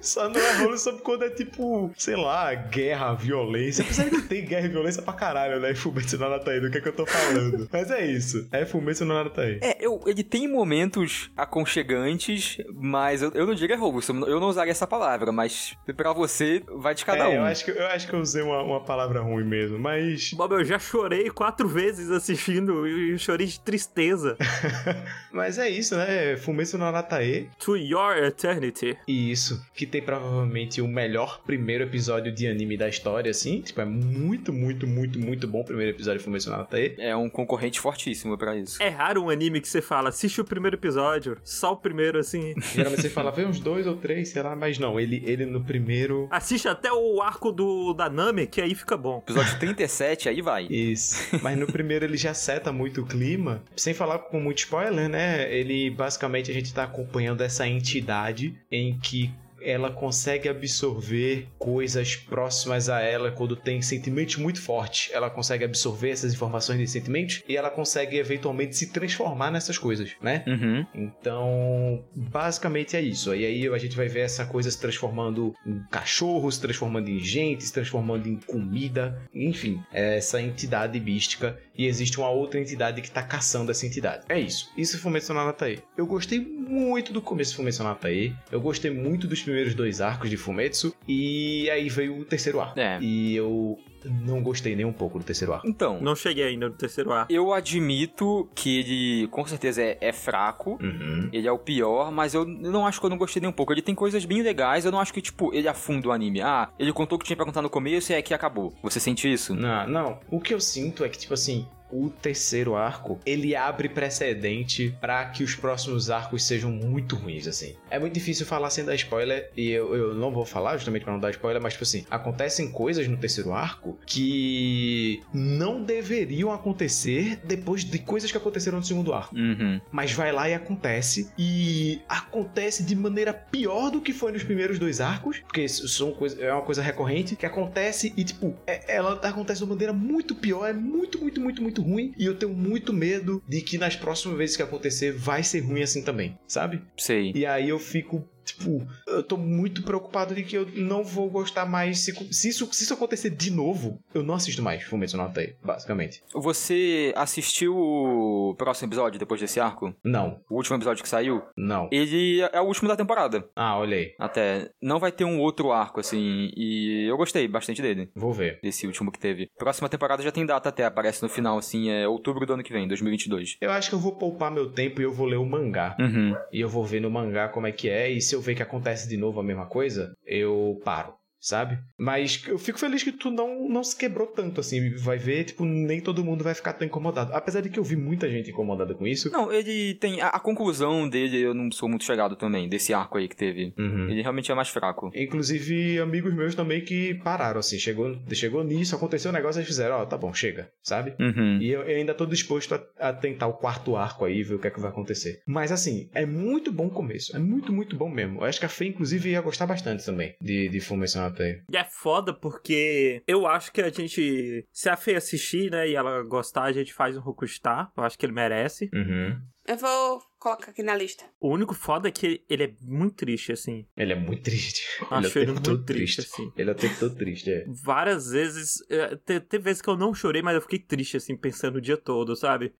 Só não é Wholesome quando é tipo, sei lá, guerra, violência. Apesar que tem guerra e violência pra caralho, né? Fumetsu no Anataí, do que é que eu tô falando. Mas é isso. É Fumetsu no Anataí. É, eu, ele tem momentos aconchegantes, mas eu, eu não diria wholesome, eu não usaria essa palavra, mas pra você vai de cada é, um. eu acho que eu acho que eu usei uma, uma palavra ruim mesmo, mas. Bob, eu já chorei quatro vezes assistindo e chorei de tristeza. Mas é isso, né? Fumetsu no Anatae. To Your Eternity. E isso, que tem provavelmente o melhor primeiro episódio de anime da história, assim. Tipo, é muito, muito, muito, muito bom o primeiro episódio de Fumetsu no Anatae. É um concorrente fortíssimo pra isso. É raro um anime que você fala, assiste o primeiro episódio, só o primeiro, assim. Geralmente você fala, vê uns dois ou três, sei lá, mas não, ele, ele no primeiro. Assiste até o arco do da Nami, que aí fica bom. Episódio 37, aí vai. Isso. Mas no primeiro ele já seta muito o clima. Sem falar com muito spoiler, né? Ele basicamente a gente tá acompanhando essa entidade em que ela consegue absorver coisas próximas a ela quando tem sentimentos muito fortes. Ela consegue absorver essas informações de sentimentos e ela consegue eventualmente se transformar nessas coisas, né? Uhum. Então, basicamente é isso. E aí a gente vai ver essa coisa se transformando em cachorro, se transformando em gente, se transformando em comida, enfim, essa entidade mística. E existe uma outra entidade que tá caçando essa entidade. É isso. Isso é Fumetsu no Anatae. Eu gostei muito do começo de Fumetsu no Anatae. Eu gostei muito dos primeiros dois arcos de Fumetsu. E aí veio o terceiro arco. É. E eu não gostei nem um pouco do terceiro arco. Então, Não cheguei ainda no terceiro arco. eu admito que ele com certeza é, é fraco. Uhum. Ele é o pior, mas eu não acho que eu não gostei nem um pouco. Ele tem coisas bem legais, eu não acho que, tipo, ele afunda o anime. Ah, ele contou o que tinha pra contar no começo e é que acabou. Você sente isso? Não, não. O que eu sinto é que, tipo assim, o terceiro arco, ele abre precedente pra que os próximos arcos sejam muito ruins, assim. É muito difícil falar sem dar spoiler, e eu, eu não vou falar justamente pra não dar spoiler, mas, tipo assim, acontecem coisas no terceiro arco que não deveriam acontecer depois de coisas que aconteceram no segundo arco. Uhum. Mas vai lá e acontece. E acontece de maneira pior do que foi nos primeiros dois arcos. Porque isso são coisa, é uma coisa recorrente que acontece e, tipo, é- ela acontece de uma maneira muito pior. É muito, muito, muito, muito ruim. E eu tenho muito medo de que nas próximas vezes que acontecer vai ser ruim assim também, sabe? Sei. E aí eu fico. Tipo, eu tô muito preocupado de que eu não vou gostar mais. Se, se isso, se isso acontecer de novo, eu não assisto mais Fumetsu no Anatae, basicamente. Você assistiu o próximo episódio depois desse arco? Não, O último episódio que saiu? não. Ele é o último da temporada. Ah, olha aí. Até. Não vai ter um outro arco, assim. E eu gostei bastante dele. Vou ver. Desse último que teve. Próxima temporada já tem data até, aparece no final, assim, é outubro do ano que vem, 2022. Eu acho que eu vou poupar meu tempo e eu vou ler o mangá. Uhum. E eu vou ver no mangá como é que é. E se eu ver que acontece de novo a mesma coisa, eu paro. Sabe? Mas eu fico feliz que tu não, não se quebrou tanto assim. Vai ver, tipo, nem todo mundo vai ficar tão incomodado. Apesar de que eu vi muita gente incomodada com isso. Não, ele tem. A, a conclusão dele eu não sou muito chegado também, desse arco aí que teve. Uhum. Ele realmente é mais fraco. Inclusive, amigos meus também que pararam, assim. Chegou, chegou nisso, aconteceu um negócio, eles fizeram, ó, tá bom, chega, sabe? Uhum. E eu, eu ainda tô disposto a, a tentar o quarto arco aí, ver o que é que vai acontecer. Mas assim, é muito bom o começo. É muito, muito bom mesmo. Eu acho que a Fê, inclusive, ia gostar bastante também de, de Fumetsu Anatae. E é foda porque eu acho que a gente, se a Fê assistir, né, e ela gostar, a gente faz um Rokustar. Eu acho que ele merece. Uhum. Eu vou colocar aqui na lista. O único foda é que ele é muito triste, assim. Ele é muito triste. Acho ele é muito todo triste, assim. Ele é o tempo todo triste, é. Várias vezes. é, te- Teve vezes que eu não chorei, mas eu fiquei triste, assim, pensando o dia todo, sabe?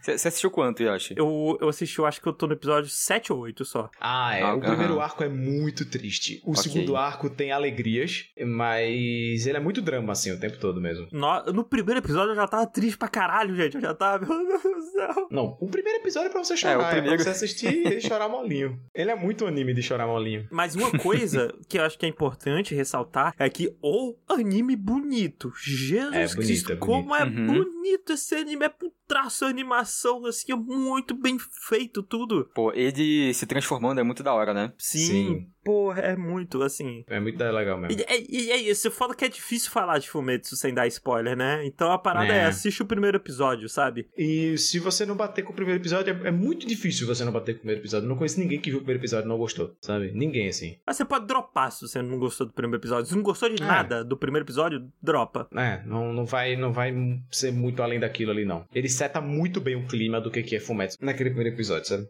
Você assistiu quanto, Yoshi? Eu, eu assisti, eu acho que eu tô no episódio 7 ou 8 só. Ah, é. Ah, o primeiro arco é muito triste. O Ok. segundo arco tem alegrias, mas ele é muito drama, assim, o tempo todo mesmo. No, no primeiro episódio eu já tava triste pra caralho, gente. Eu já tava. Meu Deus do céu. Não, o primeiro episódio é pra você chorar, É, o é, primeiro- pra você assistir e chorar molinho. Ele é muito anime de chorar molinho. Mas uma coisa que eu acho que é importante ressaltar é que o anime bonito. Jesus É bonito, Cristo, é bonito. como é Uhum. bonito esse anime. É traço, a animação, assim, é muito bem feito tudo. Pô, ele se transformando é muito da hora, né? Sim. Porra, é muito, assim... É muito legal mesmo. E, e- e é isso, foda que é difícil falar de Fumetsu sem dar spoiler, né? Então a parada é, É. assiste o primeiro episódio, sabe? E se você não bater com o primeiro episódio, é, é muito difícil você não bater com o primeiro episódio. Eu não conheço ninguém que viu o primeiro episódio e não gostou, sabe? Ninguém, assim. Mas você pode dropar se você não gostou do primeiro episódio. Se não gostou de É. nada do primeiro episódio, dropa. É, não, não, vai, não vai ser muito além daquilo ali, não. Ele seta muito bem o clima do que que é Fumetsu naquele primeiro episódio, sabe?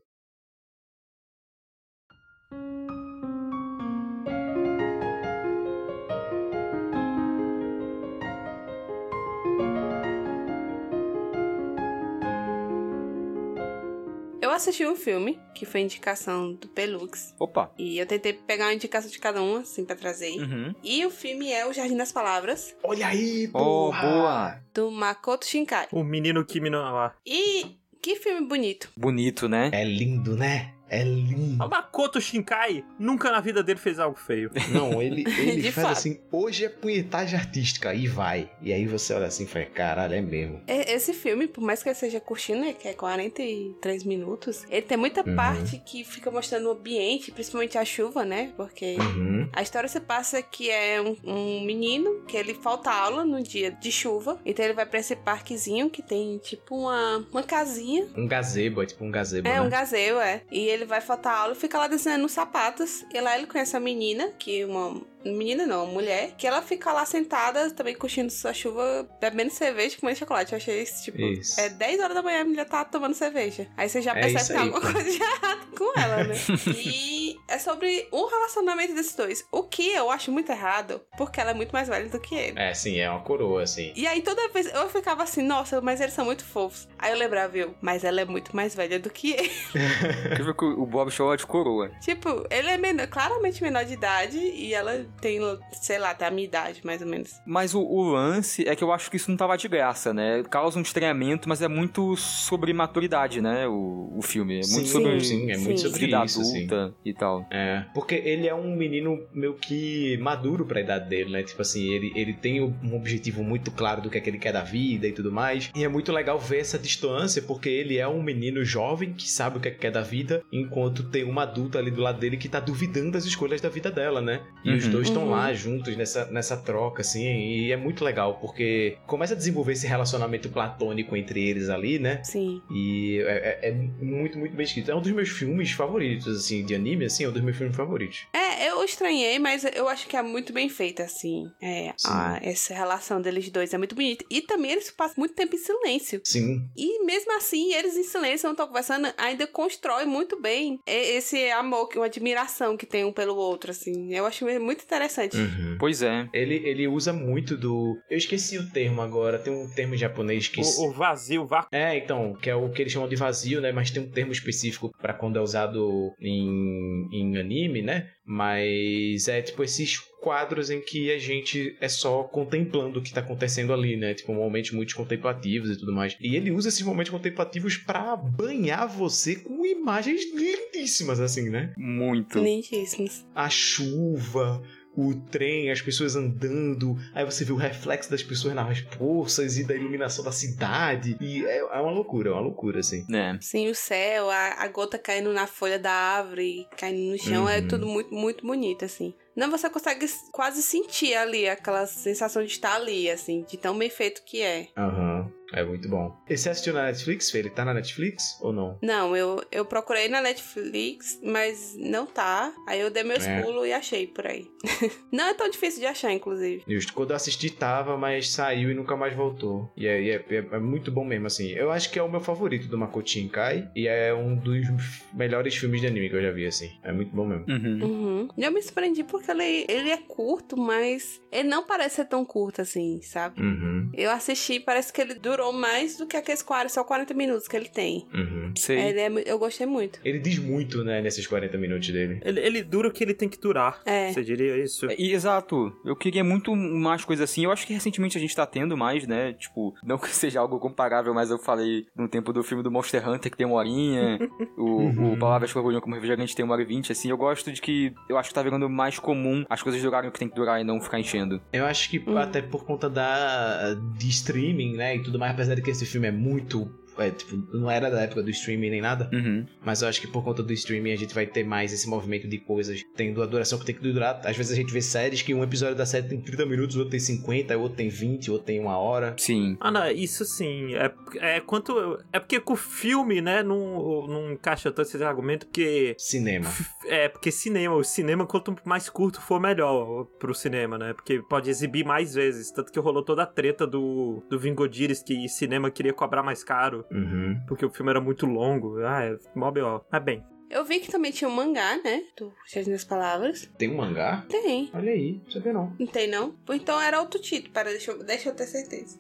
Assisti um filme, que foi indicação do Pelux. Opa. E eu tentei pegar uma indicação de cada um, assim, pra trazer. Uhum. E o filme é O Jardim das Palavras, Olha aí, Oh, porra! boa. do Makoto Shinkai. O menino Kimi no Nawa. E que filme bonito. Bonito, né? É lindo, né? É lindo. O Makoto Shinkai nunca na vida dele fez algo feio. Não, ele, ele faz fato. assim, hoje é punhetagem artística, e vai. E aí você olha assim e fala, caralho, é mesmo. E- Esse filme, por mais que ele seja curtinho, né, que é 43 minutos, ele tem muita Uhum. parte que fica mostrando o ambiente, principalmente a chuva, né? Porque Uhum. a história se passa que é um, um menino que ele falta aula no dia de chuva, então ele vai pra esse parquezinho que tem tipo uma, uma casinha. Um gazebo, é tipo um gazebo, É, né? um gazebo, é. E ele vai faltar aula e fica lá desenhando sapatos. E lá ele conhece a menina, que uma. Menina não, mulher, que ela fica lá sentada, também curtindo sua chuva, bebendo cerveja e comendo chocolate. Eu achei isso, tipo. Isso. É 10 horas da manhã a mulher tá tomando cerveja. Aí você já É percebe que tem aí, alguma coisa de errado com ela, né? e é sobre o relacionamento desses dois. O que eu acho muito errado, porque ela é muito mais velha do que ele. É, sim, é uma coroa, assim. E aí toda vez eu ficava assim, nossa, mas eles são muito fofos. Aí eu lembrava, viu, mas ela é muito mais velha do que ele. Que o Bob chama de coroa. Tipo, ele é menor- claramente menor de idade e ela tem, sei lá, até a minha idade, mais ou menos. Mas o, o lance é que eu acho que isso não tava de graça, né? Causa um estranhamento, mas é muito sobre maturidade, né? O, o filme. É muito Sim, sobre sim, é muito Sim. sobre vida isso, adulta e tal. É, porque ele é um menino meio que maduro pra idade dele, né? Tipo assim, ele, ele tem um objetivo muito claro do que é que ele quer da vida e tudo mais. E é muito legal ver essa distância, porque ele é um menino jovem que sabe o que é que quer da vida, enquanto tem uma adulta ali do lado dele que tá duvidando das escolhas da vida dela, né? E os Uhum. Dois estão Uhum. lá juntos nessa, nessa troca, assim, e é muito legal, porque começa a desenvolver esse relacionamento platônico entre eles ali, né? Sim. E é, é- é muito, muito bem escrito. É um dos meus filmes favoritos, assim, de anime, assim, é um dos meus filmes favoritos. É, eu estranhei, mas eu acho que é muito bem feita, assim. É, a- essa relação deles dois é muito bonita. E também eles passam muito tempo em silêncio. Sim, E mesmo assim, eles em silêncio, não estão conversando, ainda constrói muito bem esse amor, uma admiração que tem um pelo outro, assim. Eu acho muito interessante. Pois é. Ele, ele usa muito do. Eu esqueci o termo agora, tem um termo em japonês que. O, o vazio, o vácuo. É, então, que é o que eles chamam de vazio, né? Mas tem um termo específico pra quando é usado em, em anime, né? Mas é tipo esses quadros em que a gente é só contemplando o que tá acontecendo ali, né? Tipo, momentos muito contemplativos e tudo mais. E ele usa esses momentos contemplativos pra banhar você com imagens lindíssimas, assim, né? Muito. Lindíssimos. a chuva, o trem, as pessoas andando, aí você vê o reflexo das pessoas nas poças e da iluminação da cidade. E é, é uma loucura, é uma loucura, assim. né? Sim, o céu, a, a gota caindo na folha da árvore, caindo no chão, é Uhum. tudo muito, muito bonito, assim. Não, você consegue quase sentir ali aquela sensação de estar ali, assim, de tão bem feito que é. Aham. É muito bom. E você assistiu na Netflix, Fê? Ele tá na Netflix ou não? Não, eu, eu procurei na Netflix, mas não tá. Aí eu dei meus É. pulos e achei por aí. não é tão difícil de achar, inclusive. Justo. Quando eu assisti tava, mas saiu e nunca mais voltou. E é, e é- é- é muito bom mesmo, assim. Eu acho que é o meu favorito do Makoto Shinkai. E é um dos melhores filmes de anime que eu já vi, assim. É muito bom mesmo. Uhum. Uhum. Eu me surpreendi porque ele, ele é curto, mas ele não parece ser tão curto assim, sabe? Uhum. Eu assisti, parece que ele durou mais do que aqueles 40, só 40 minutos que ele tem. Uhum. Sei. Ele é eu gostei muito. Ele diz muito, né, nesses 40 minutos dele. Ele, ele dura o que ele tem que durar. É. Você diria isso? É, e- exato. Eu queria muito mais coisas assim. Eu acho que recentemente a gente tá tendo mais, né? Tipo, não que seja algo comparável, mas eu falei no tempo do filme do Monster Hunter que tem uma horinha. o, o Palavras que Orgulham como Refrigerante tem uma hora e vinte, assim. Eu gosto de que. Eu acho que tá virando mais comum as coisas durarem o que tem que durar e não ficar enchendo. Eu acho que Hum. até por conta da de streaming, né, e tudo mais, apesar de que esse filme é muito é, tipo, não era da época do streaming nem nada. Uhum. Mas eu acho que por conta do streaming a gente vai ter mais esse movimento de coisas tendo a duração que tem que durar. Às vezes a gente vê séries que um episódio da série tem 30 minutos, o outro tem 50, o outro tem 20, o outro tem uma hora. Sim. Ah, não, isso sim. É, é quanto. É porque com o filme, né, não, não encaixa tanto esse argumento, porque. Cinema. É, porque cinema, o cinema, quanto mais curto for, melhor pro cinema, né? Porque pode exibir mais vezes. Tanto que rolou toda a treta do, do Vingodires, que cinema queria cobrar mais caro, Uhum. porque o filme era muito longo. Ah, é mó B.O. Mas bem. Eu vi que também tinha um mangá, né? Do Jardim das Palavras. Tem um mangá? Tem. Olha aí, não sabia não. Não tem, não? Então era outro título. Pera, deixa eu, deixa eu ter certeza.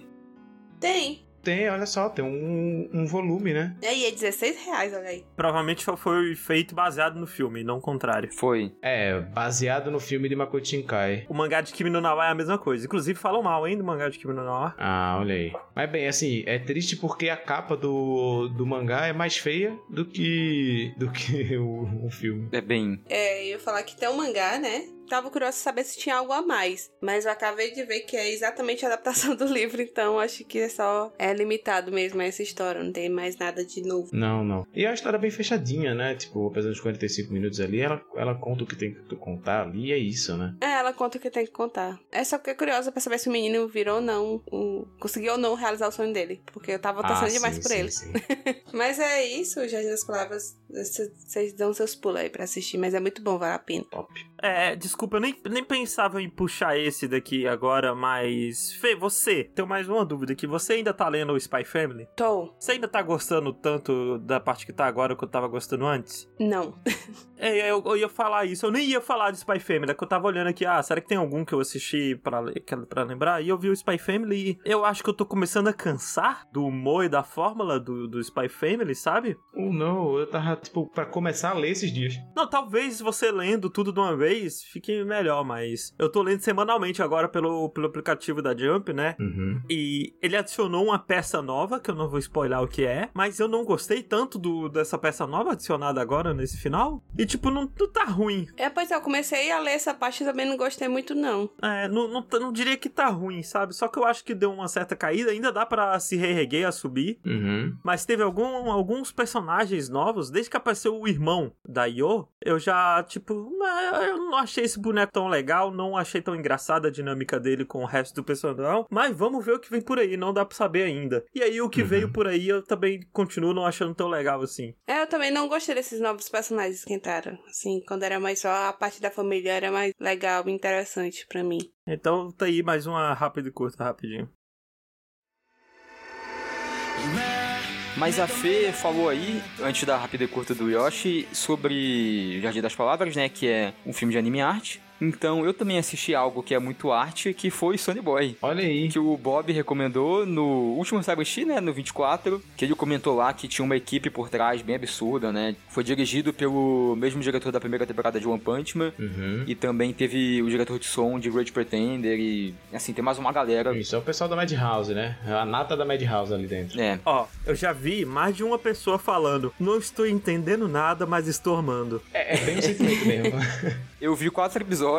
tem. Tem, olha só, tem um, um volume, né? E aí, é 16 reais, olha aí. Provavelmente só foi feito baseado no filme, não o contrário. Foi. É, baseado no filme de Makoto Shinkai. O mangá de Kimi no Na wa é a mesma coisa. Inclusive, falam mal, hein, do mangá de Kimi no Na wa. Ah, olha aí. Mas bem, assim, é triste porque a capa do, do mangá é mais feia do que do que o, o filme. É bem. É, eu ia falar que tem um mangá, né? Tava curiosa de saber se tinha algo a mais. Mas eu acabei de ver que é exatamente a adaptação do livro, então acho que é só. É limitado mesmo a essa história, não tem mais nada de novo. Não, não. E a história é bem fechadinha, né? Tipo, apesar dos 45 minutos ali, ela, ela conta o que tem que contar ali e é isso, né? É, ela conta o que tem que contar. É só que é curiosa pra saber se o menino virou ou não. o- conseguiu ou não realizar o sonho dele. Porque eu tava torcendo Ah, demais sim, por sim, ele. sim. Mas é isso, Jardim das Palavras. Cês- Vocês dão seus pulos aí pra assistir, mas é muito bom, vale a pena. Top. É, desculpa, eu nem, nem pensava em puxar esse daqui agora, mas. Fê, você, tenho mais uma dúvida aqui. Você ainda tá lendo o Spy Family? Tô. Você ainda tá gostando tanto da parte que tá agora que eu tava gostando antes? Não. É, eu, eu ia falar isso. Eu nem ia falar de Spy Family, é que eu tava olhando aqui, ah, será que tem algum que eu assisti pra, que- pra lembrar? E eu vi o Spy Family e eu acho que eu tô começando a cansar do humor e da fórmula do, do Spy Family, sabe? Oh, não, eu tava, tipo, pra começar a ler esses dias. Não, talvez você lendo tudo de uma vez fique melhor, mas eu tô lendo semanalmente agora pelo, pelo aplicativo da Jump, né? Uhum. E ele adicionou uma peça nova, que eu não vou spoiler o que é, mas eu não gostei tanto do, dessa peça nova adicionada agora nesse final. E tipo, não, não tá ruim. É, pois é, eu comecei a ler essa parte e também não gostei muito, não. É, não, não, não diria que tá ruim, sabe? Só que eu acho que deu uma certa caída, ainda dá pra se reerguer, a subir. Uhum. Mas teve algum, alguns personagens novos, desde que apareceu o irmão da Yo, eu já, tipo, "Ah, eu não achei esse boneco tão legal, não achei tão engraçada a dinâmica dele com o resto do personal, mas vamos ver o que vem por aí, não dá pra saber ainda. E aí, o que Uhum. veio por aí, eu também continuo não achando tão legal assim. É, eu também não gostei desses novos personagens que entraram. Assim, quando era mais só a parte da família era mais legal e interessante pra mim. Então, tá aí mais uma rápida e curta, rapidinho. Mas a Fê falou aí, antes da rápida e curta do Yoshi, sobre Jardim das Palavras, né? Que é um filme de anime arte. Então eu também assisti algo que é muito arte, que foi Sonny Boy. Olha aí. Que o Bob recomendou no último Sabashi, né? No 24. Que ele comentou lá que tinha uma equipe por trás bem absurda, né? Foi dirigido pelo mesmo diretor da primeira temporada de One Punch Man. Uhum. E também teve o diretor de som de Great Pretender. E assim, tem mais uma galera. Isso é o pessoal da Madhouse, né? É a nata da Madhouse ali dentro. É, Ó, eu já vi mais de uma pessoa falando, não estou entendendo nada, mas estou amando. É, é bem o sentimento mesmo. eu vi quatro episódios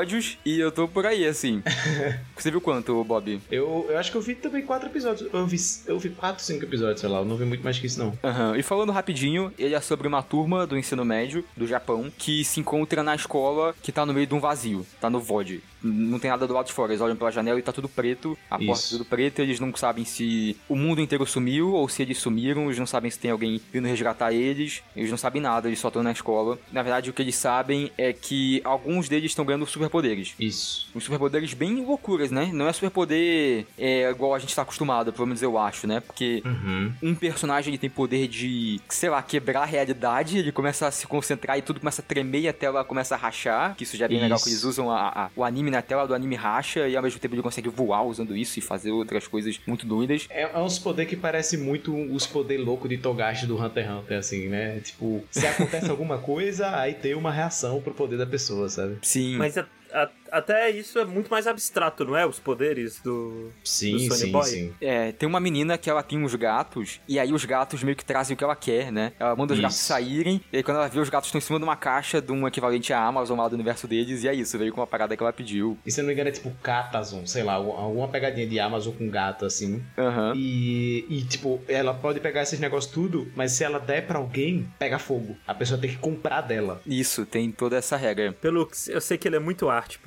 e eu tô por aí, assim. Você viu quanto, Bob? Eu, eu acho que eu vi também quatro episódios. Eu vi, eu vi quatro, cinco episódios, sei lá. Eu não vi muito mais que isso, não. Aham, E falando rapidinho, ele é sobre uma turma do ensino médio do Japão que se encontra na escola que tá no meio de um vazio, tá no VOD. Não tem nada do lado de fora, eles olham pela janela e tá tudo preto, a Isso. porta tudo preta, eles não sabem se o mundo inteiro sumiu ou se eles sumiram, eles não sabem se tem alguém vindo resgatar eles, eles não sabem nada, eles só estão na escola. Na verdade, o que eles sabem é que alguns deles estão ganhando superpoderes. Isso. Uns superpoderes bem loucuras, né? Não é superpoder é, igual a gente tá acostumado, pelo menos eu acho, né? Porque Uhum. um personagem ele tem poder de, sei lá, quebrar a realidade, ele começa a se concentrar e tudo começa a tremer e a tela começa a rachar, que isso já é bem legal Isso. que eles usam a- a- o anime na tela do anime racha e ao mesmo tempo ele consegue voar usando isso e fazer outras coisas muito doidas. É, é uns poder que parece muito os poder louco de Togashi do Hunter x Hunter, assim, né? Tipo, se acontece alguma coisa, aí tem uma reação pro poder da pessoa, sabe? Sim. Mas é, a- até isso é muito mais abstrato, não é? Os poderes do. Sim, Do Sony sim, Boy? sim. É, tem uma menina que ela tem uns gatos, e aí os gatos meio que trazem o que ela quer, né? Ela manda os Isso. gatos saírem, e aí quando ela vê os gatos estão em cima de uma caixa de um equivalente à Amazon lá do universo deles, e é isso, veio com uma parada que ela pediu. E se eu não me engano é tipo Catazon, sei lá, alguma pegadinha de Amazon com gato assim. Aham. E, e, tipo, ela pode pegar esses negócios tudo, mas se ela der pra alguém, pega fogo. A pessoa tem que comprar dela. Isso, tem toda essa regra. Pelux, eu sei que ele é muito arte,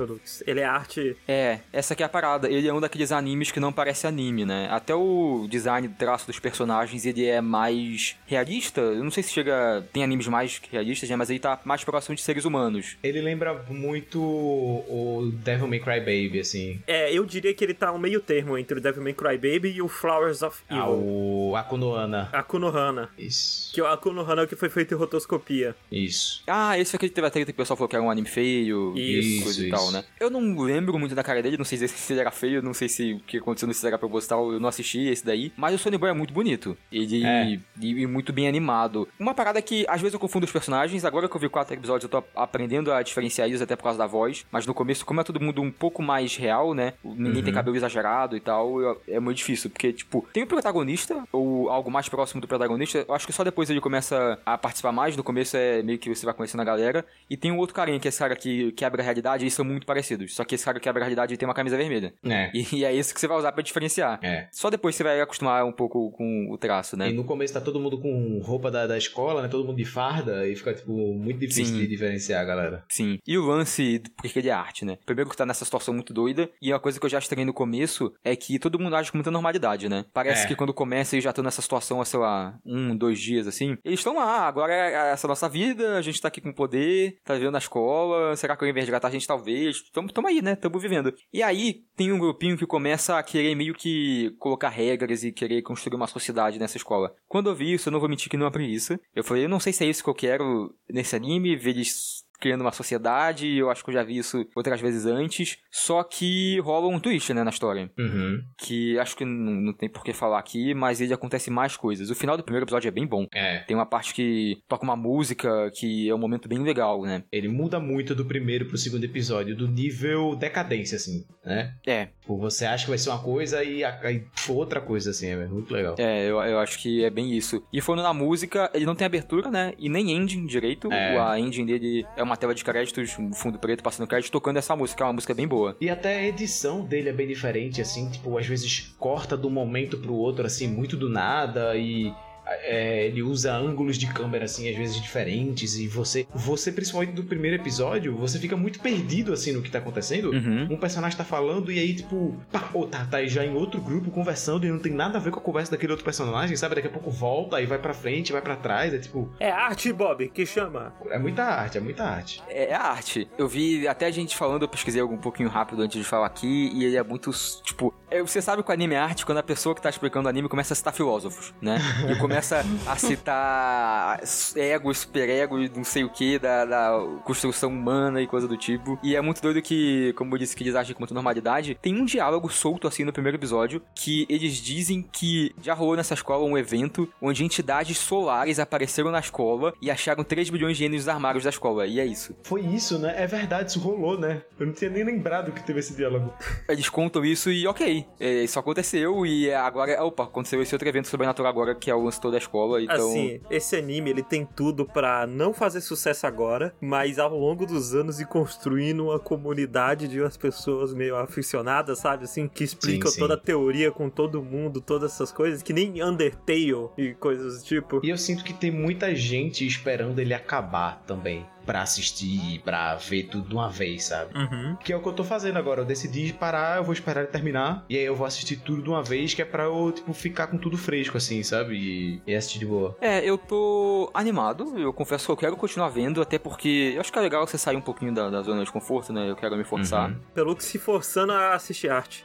Ele é arte. É, essa que é a parada. Ele é um daqueles animes que não parece anime, né? Até o design do traço dos personagens, ele é mais realista. Eu não sei se chega... Tem animes mais realistas, né? Mas ele tá mais próximo de seres humanos. Ele lembra muito o Devil May Cry Baby, assim. É, eu diria que ele tá um meio termo entre o Devil May Cry Baby e o Flowers of Ah, Evil. o Akunoana. A Konohana. Isso. Que o Akunohana é o que foi feito em rotoscopia. Isso. Ah, esse aqui teve a treta que o pessoal falou que era um anime feio, Isso, coisa e isso. tal, né? Eu não lembro muito da cara dele, não sei se ele era feio, não sei se o que aconteceu nesse era proposital, eu não assisti esse daí. Mas o Sony Boy é muito bonito. Ele É. e, e muito bem animado. Uma parada que às vezes eu confundo os personagens, agora que eu vi quatro episódios eu tô aprendendo a diferenciar eles até por causa da voz. Mas no começo, como é todo mundo um pouco mais real, né? Ninguém tem Uhum. cabelo exagerado e tal, eu- é muito difícil. Porque, tipo, tem o protagonista, ou algo mais próximo do protagonista. Eu acho que só depois ele começa a participar mais. No começo é meio que você vai conhecendo a galera. E tem um outro carinha, que é esse cara que quebra a realidade, eles são muito parecidos. Só que esse cara que quebra a realidade ele tem uma camisa vermelha. É. E, e é isso que você vai usar pra diferenciar. É. Só depois você vai acostumar um pouco com o traço, né? E no começo tá todo mundo com roupa da, da escola, né? Todo mundo de farda e fica, tipo, muito difícil Sim. de diferenciar a galera. Sim. E o lance, porque ele é arte, né? Primeiro que tá nessa situação muito doida, e uma coisa que eu já estranhei no começo é que todo mundo age com muita normalidade, né? Parece É. que quando começa eles já estão nessa situação há, sei lá, um, dois dias, assim. Eles estão lá, agora é essa nossa vida, a gente tá aqui com poder, tá vivendo na escola, será que de resgatar a gente talvez? Tamo, tamo aí, né? Tamo vivendo. E aí tem um grupinho que começa a querer meio que colocar regras e querer construir uma sociedade nessa escola. Quando eu vi isso, eu não vou mentir que não é preguiça. Eu falei, eu não sei se é isso que eu quero nesse anime, ver eles criando uma sociedade, eu acho que eu já vi isso outras vezes antes, só que rola um twist, né, na história, Uhum. que acho que não, não tem por que falar aqui, mas ele acontece mais coisas. O final do primeiro episódio é bem bom. É. Tem uma parte que toca uma música que é um momento bem legal, né? Ele muda muito do primeiro pro segundo episódio, do nível decadência, assim, né? É, Tipo, você acha que vai ser uma coisa e, a- foi outra coisa, assim, é muito legal. é, eu, eu acho que é bem isso. E falando na música, ele não tem abertura, né? E nem ending direito. É. A ending dele é uma tela de créditos, um fundo preto passando crédito, tocando essa música, é uma música bem boa. E até a edição dele é bem diferente, assim, tipo, às vezes corta de um momento pro outro, assim, muito do nada e. é, ele usa ângulos de câmera, assim, às vezes diferentes, e você, você, principalmente do primeiro episódio, você fica muito perdido, assim, no que tá acontecendo. Uhum. Um personagem tá falando e aí, tipo, pá, ô, tá, tá aí já em outro grupo conversando e não tem nada a ver com a conversa daquele outro personagem, sabe? Daqui a pouco volta, aí vai pra frente, vai pra trás, é tipo, É arte, Bob, que chama. é muita arte, é muita arte. É, é arte. Eu vi até gente falando, eu pesquisei um pouquinho rápido antes de falar aqui, e ele é muito, tipo... é, Você sabe que o anime é arte quando a pessoa que tá explicando o anime começa a citar filósofos, né? E começa a citar egos, superegos, não sei o que, da, da construção humana e coisa do tipo. E é muito doido que, como eu disse, que eles agem com muita normalidade. Tem um diálogo solto, assim, no primeiro episódio, que eles dizem que já rolou nessa escola um evento onde entidades solares apareceram na escola e acharam 3 bilhões de ienes nos armários da escola. E é isso. Foi isso, né? É verdade, isso rolou, né? Eu não tinha nem lembrado que teve esse diálogo. Eles contam isso e ok, é, isso aconteceu e agora, opa, aconteceu esse outro evento sobrenatural agora que é o lance toda a escola, então... Assim, esse anime ele tem tudo pra não fazer sucesso agora, mas ao longo dos anos ir construindo uma comunidade de umas pessoas meio aficionadas, sabe? Assim, que explicam sim. toda a teoria com todo mundo, todas essas coisas, que nem Undertale e coisas do tipo. E eu sinto que tem muita gente esperando ele acabar também. Pra assistir, pra ver tudo de uma vez, sabe? Uhum. Que é o que eu tô fazendo agora. Eu decidi parar, eu vou esperar ele terminar. E aí eu vou assistir tudo de uma vez, que é pra eu, tipo, ficar com tudo fresco, assim, sabe? E, e assistir de boa. É, eu tô animado, eu confesso que eu quero continuar vendo, até porque eu acho que é legal você sair um pouquinho da, da zona de conforto, né? Eu quero me forçar. Uhum. Pelo que se forçando a assistir arte.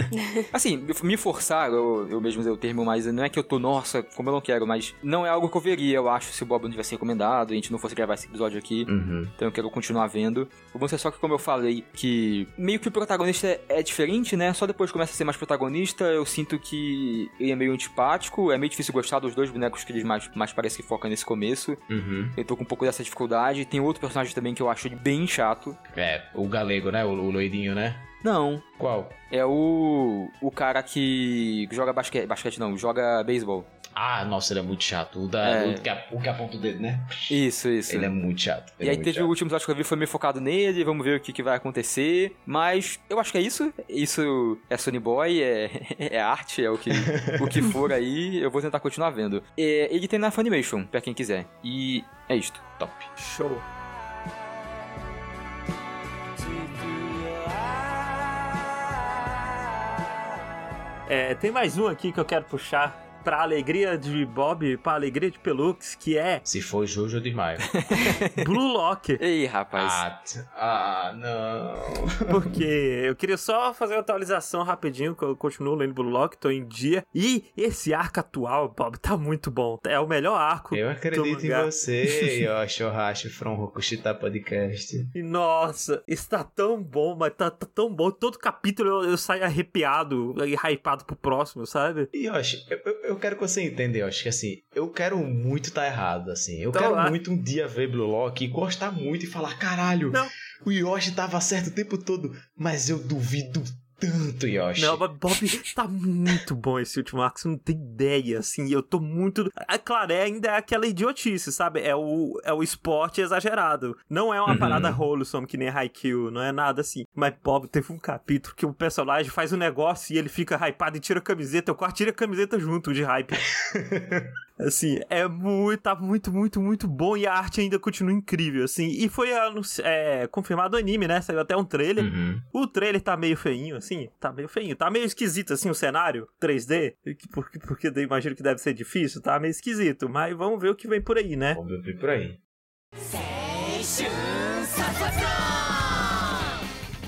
Assim, me forçar, eu, eu mesmo usei o termo, mas não é que eu tô, nossa, como eu não quero, mas não é algo que eu veria, eu acho, se o Bob não tivesse recomendado, e a gente não fosse gravar esse episódio aqui. Uhum. Então eu quero continuar vendo. O bom é só que, como eu falei, que meio que o protagonista é, é diferente, né? Só depois começa a ser mais protagonista, eu sinto que ele é meio antipático, é meio difícil gostar dos dois bonecos que eles mais, mais parecem que focam nesse começo. Uhum. Eu tô com um pouco dessa dificuldade. Tem outro personagem também que eu acho bem chato. É, o galego, né? O, o loirinho, né? Não, Qual? é o. o cara que joga basquete. Basquete não, joga beisebol. Ah, nossa, ele é muito chato. O, da, É. o, que, a- o que aponta o dedo, né? Isso, isso. Ele é muito chato. E aí é muito teve chato. o último episódio que eu vi, foi meio focado nele, vamos ver o que, que vai acontecer. Mas eu acho que é isso. Isso é Sony Boy, é, é arte, é o que, o que for aí. Eu vou tentar continuar vendo. É, ele tem na Funimation, pra quem quiser. E é isto. Top. Show. É, tem mais um aqui que eu quero puxar pra alegria de Bob, pra alegria de Pelux, que é Se for Jojo de Maio. Blue Lock. Ei, rapaz. ah, ah, não. Porque eu queria só fazer uma atualização rapidinho, que eu continuo lendo Blue Lock, tô em dia. E esse arco atual, Bob, tá muito bom. É o melhor arco. Eu do acredito em você, Yoshi Ohashi from Rokushita Podcast. E nossa, está tão bom, mas tá, tá tão bom. Todo capítulo eu, eu saio arrepiado e hypado pro próximo, sabe? Yoshi, eu, eu, eu quero que você entenda, Yoshi, que assim, eu quero muito estar errado, assim. Eu Então quero lá. muito um dia ver Blue Lock e gostar muito e falar, caralho, Não. o Yoshi tava certo o tempo todo, mas eu duvido tanto, Yoshi. Não, mas Bob, tá muito bom esse último arco, você não tem ideia, assim, eu tô muito... É claro, é ainda aquela idiotice, sabe? É o, é o esporte exagerado. Não é uma Uhum. parada wholesome que nem Haikyuu, não é nada assim. Mas, Bob, teve um capítulo que o personagem faz um negócio e ele fica hypado e tira a camiseta, eu quase tiro a camiseta junto de hype. Assim, é muito, tá muito, muito, muito bom e a arte ainda continua incrível, assim. E foi é, confirmado o anime, né? Saiu até um trailer. Uhum. O trailer tá meio feinho, assim, tá meio feinho. Tá meio esquisito, assim, o cenário 3D, porque, porque eu imagino que deve ser difícil, tá meio esquisito. Mas vamos ver o que vem por aí, né? Vamos ver por aí.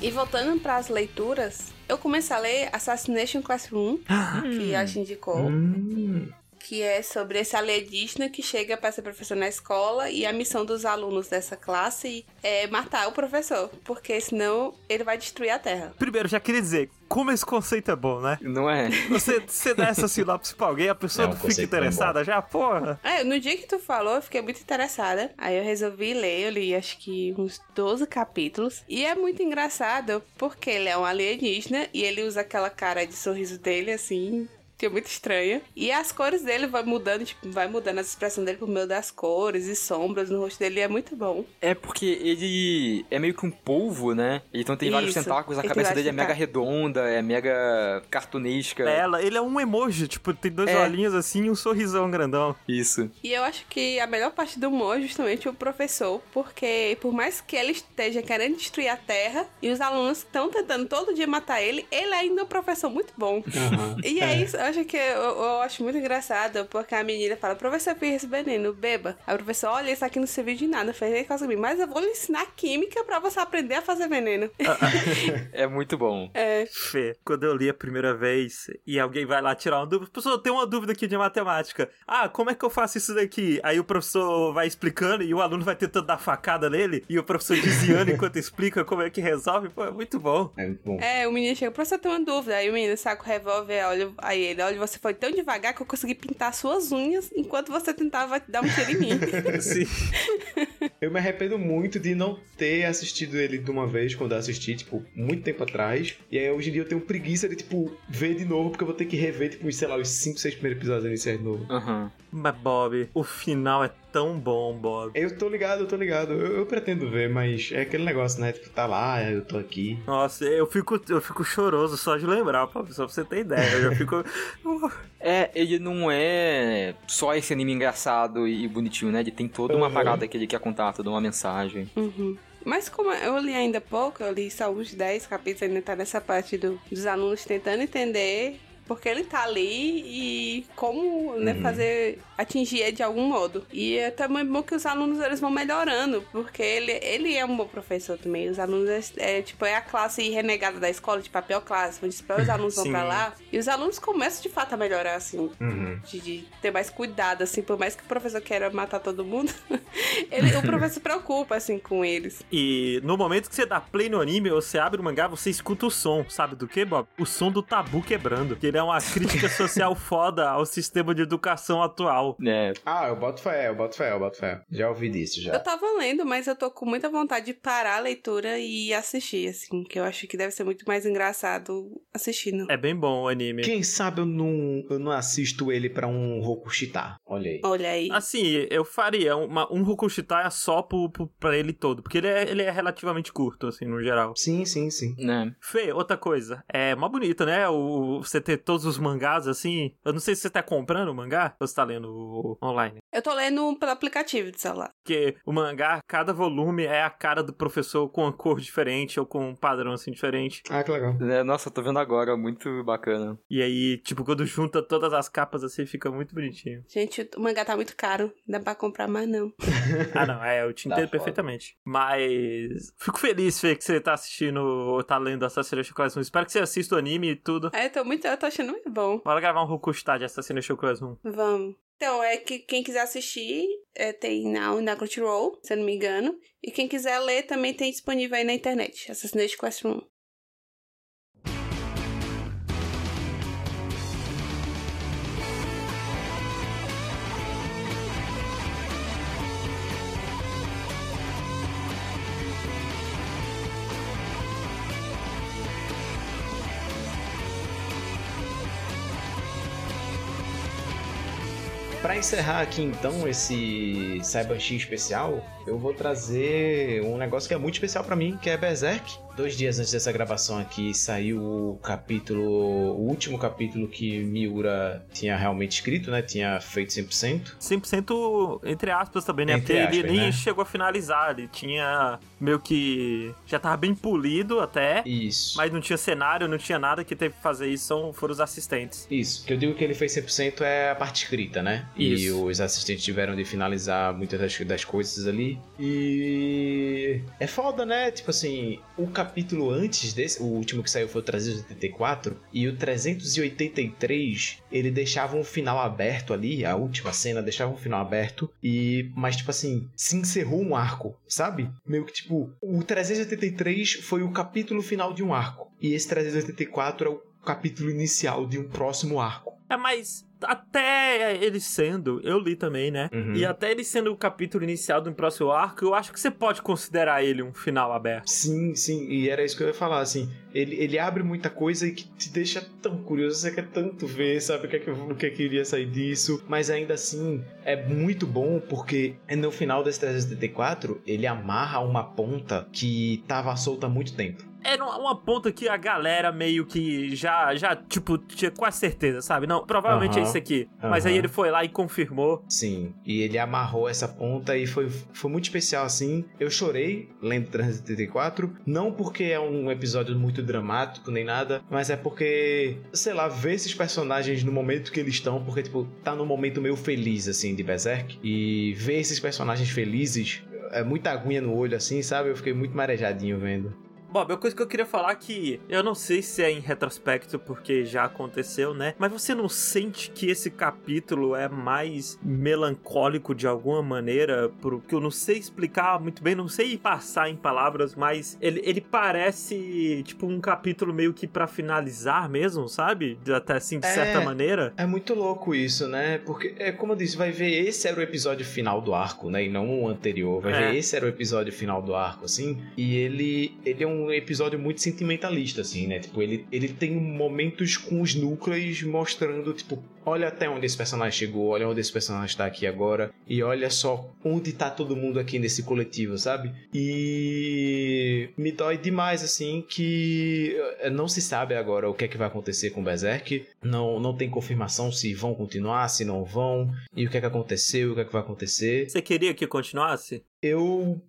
E voltando pras leituras, eu comecei a ler Assassination Classroom, que a gente indicou. Hum. Que é sobre esse alienígena que chega para ser professor na escola e a missão dos alunos dessa classe é matar o professor, porque senão ele vai destruir a Terra. Primeiro, já queria dizer, como esse conceito é bom, né? Não é? Você, você dá essa sinopse pra alguém, a pessoa É um não fica interessada já? Porra! É, no dia que tu falou, eu fiquei muito interessada. Aí eu resolvi ler, eu li acho que uns 12 capítulos. E é muito engraçado porque ele é um alienígena e ele usa aquela cara de sorriso dele assim. Que é muito estranha. E as cores dele vai mudando, tipo, vai mudando as expressões dele por meio das cores e sombras no rosto dele. e É muito bom. É porque ele é meio que um polvo, né? Então tem vários Isso. tentáculos, a Ele cabeça vários dele é mega redonda, é mega cartunesca. Ela, ele é um emoji, tipo, tem dois É. olhinhos assim e um sorrisão grandão. Isso. E eu acho que a melhor parte do humor é justamente o professor, porque por mais que ele esteja querendo destruir a Terra e os alunos estão tentando todo dia matar ele, ele ainda é um professor muito bom. E é isso, eu acho que eu, eu acho muito engraçado, porque a menina fala, professor, eu fiz esse veneno, beba. Aí o professor, olha, isso aqui não serviu de nada, fez causa comigo, mas eu vou lhe ensinar química pra você aprender a fazer veneno. É muito bom. É, Fê, quando eu li a primeira vez e alguém vai lá tirar uma dúvida, professor, eu tenho uma dúvida aqui de matemática. Ah, como é que eu faço isso daqui? Aí o professor vai explicando e o aluno vai tentando dar facada nele e o professor desviando enquanto explica como é que resolve. Pô, é muito bom. É muito bom. é, o menino chega, professor, eu tenho uma dúvida. Aí o menino saca o revólver, olha, aí ele, olha, você foi tão devagar que eu consegui pintar suas unhas enquanto você tentava dar um tiro em mim. Assim, Eu me arrependo muito de não ter assistido ele de uma vez quando eu assisti, tipo, muito tempo atrás. E aí hoje em dia eu tenho preguiça de, tipo, ver de novo, porque eu vou ter que rever, tipo, sei lá, os 5, 6 primeiros episódios iniciais de novo. Aham. mas Bob, o final é tão bom, Bob. Eu tô ligado, eu tô ligado. Eu, eu pretendo ver, mas é aquele negócio, né? Tipo, tá lá, eu tô aqui. Nossa, eu fico, eu fico choroso só de lembrar, só pra você ter ideia. Eu já fico. É, ele não é só esse anime engraçado e bonitinho, né? Ele tem toda uma Uhum. parada que ele quer contar, toda uma mensagem. Uhum. Mas como eu li ainda pouco, eu li só uns 10 capítulos, ainda tá nessa parte do- dos alunos tentando entender porque ele tá ali e como, né, Uhum. fazer atingir ele de algum modo. E é também bom que os alunos eles vão melhorando, porque ele, ele é um bom professor também. Os alunos é, é, tipo é a classe renegada da escola de papel classe, onde os alunos vão pra lá e os alunos começam de fato a melhorar assim, Uhum. de, de ter mais cuidado assim, por mais que o professor queira matar todo mundo, ele, o professor se preocupa assim com eles. E no momento que você dá play no anime, você abre o mangá, você escuta o som. Sabe do que, Bob? O som do tabu quebrando. Que ele é uma crítica social foda ao sistema de educação atual. É, Ah, eu boto fé, eu boto fé, eu boto fé. Já ouvi disso, Eu já. tava lendo, mas eu tô com muita vontade de parar a leitura e assistir, assim, que eu acho que deve ser muito mais engraçado assistindo. É bem bom o anime. Quem sabe eu não, eu não assisto ele pra um Rokushita. Olha aí. Olha aí. Assim, eu faria uma, um Rokushita só pro, pro, pra ele todo, porque ele é, ele é relativamente curto, assim, no geral. Sim, sim, sim. né. Fê, outra coisa, é mó bonito, né? O, você ter todos os mangás, assim. Eu não sei se você tá comprando o mangá ou você tá lendo online. Eu tô lendo pelo aplicativo de celular. Porque o mangá, cada volume é a cara do professor com uma cor diferente ou com um padrão, assim, diferente. Ah, que legal. É, Nossa, eu tô vendo agora, muito bacana. E aí, tipo, quando junta todas as capas, assim, fica muito bonitinho. Gente, o mangá tá muito caro. Não dá pra comprar mais, não. Ah, não, é, eu te Tá entendo foda. perfeitamente. Mas fico feliz, Fê, que você tá assistindo ou tá lendo Assassin's Class 1. Espero que você assista o anime e tudo. Aí eu tô muito. Eu tô achando muito bom. Bora gravar um Rokustar de Assassin's Class 1. Vamos. Então, é que quem quiser assistir, é, tem na, na Crunchyroll, se eu não me engano. E quem quiser ler também tem disponível aí na internet. Assassination Classroom. Encerrar aqui então esse Cyber X especial, eu vou trazer um negócio que é muito especial pra mim, que é Berserk. Dois dias antes dessa gravação aqui saiu o capítulo, o último capítulo que Miura tinha realmente escrito, né? Tinha feito 100%. 100% entre aspas também, né? Entre Porque ele aspas, nem né? chegou a finalizar. Ele tinha meio que. Já tava bem polido até. Isso. Mas não tinha cenário, não tinha nada que teve que fazer isso, são, foram os assistentes. Isso, que eu digo que ele fez 100% é a parte escrita, né? E Isso. os assistentes tiveram de finalizar muitas das, das coisas ali. E é foda, né? Tipo assim, o capítulo antes desse, o último que saiu foi o 384, e o 383, ele deixava um final aberto ali, a última cena deixava um final aberto, e mas tipo assim, se encerrou um arco, sabe? Meio que tipo, o 383 foi o capítulo final de um arco, e esse 384 é o capítulo inicial de um próximo arco. É, mas até ele sendo, eu li também, né? Uhum. E até ele sendo o capítulo inicial do próximo arco, eu acho que você pode considerar ele um final aberto. Sim, sim, e era isso que eu ia falar, assim, ele, ele abre muita coisa e que te deixa tão curioso, você quer tanto ver, sabe, o que é que, o que, é que iria sair disso, mas ainda assim, é muito bom porque no final desse 374, ele amarra uma ponta que tava solta há muito tempo. Era uma, uma ponta que a galera meio que já, já, tipo, tinha quase certeza, sabe? Não, provavelmente é Aham. isso aqui. Mas aí ele foi lá e confirmou. Sim, e ele amarrou essa ponta e foi, foi muito especial assim. Eu chorei lendo 374, não porque é um episódio muito dramático nem nada, mas é porque, sei lá, ver esses personagens no momento que eles estão, porque, tipo, tá num momento meio feliz, assim, de Berserk, e ver esses personagens felizes é muita aguinha no olho, assim, sabe? Eu fiquei muito marejadinho vendo. Bob, a coisa que eu queria falar é que eu não sei se é em retrospecto, porque já aconteceu, né? Mas você não sente que esse capítulo é mais melancólico de alguma maneira? Porque eu não sei explicar muito bem, não sei passar em palavras, mas ele, ele parece tipo um capítulo meio que pra finalizar mesmo, sabe? Até assim, de É. certa maneira. É muito louco isso, né? Porque, é como eu disse, vai ver, esse era o episódio final do arco, né? E não o anterior. Vai É. ver, esse era o episódio final do arco, assim. E ele, ele é um episódio muito sentimentalista, assim, né? Tipo, ele, ele tem momentos com os núcleos mostrando, tipo, olha até onde esse personagem chegou, olha onde esse personagem tá aqui agora. E olha só onde tá todo mundo aqui nesse coletivo, sabe? E me dói demais, assim, que eh, não se sabe agora o que é que vai acontecer com Berserk. Não, não tem confirmação se vão continuar, se não vão, e o que é que aconteceu, o que é que vai acontecer. Você queria que continuasse? Eu.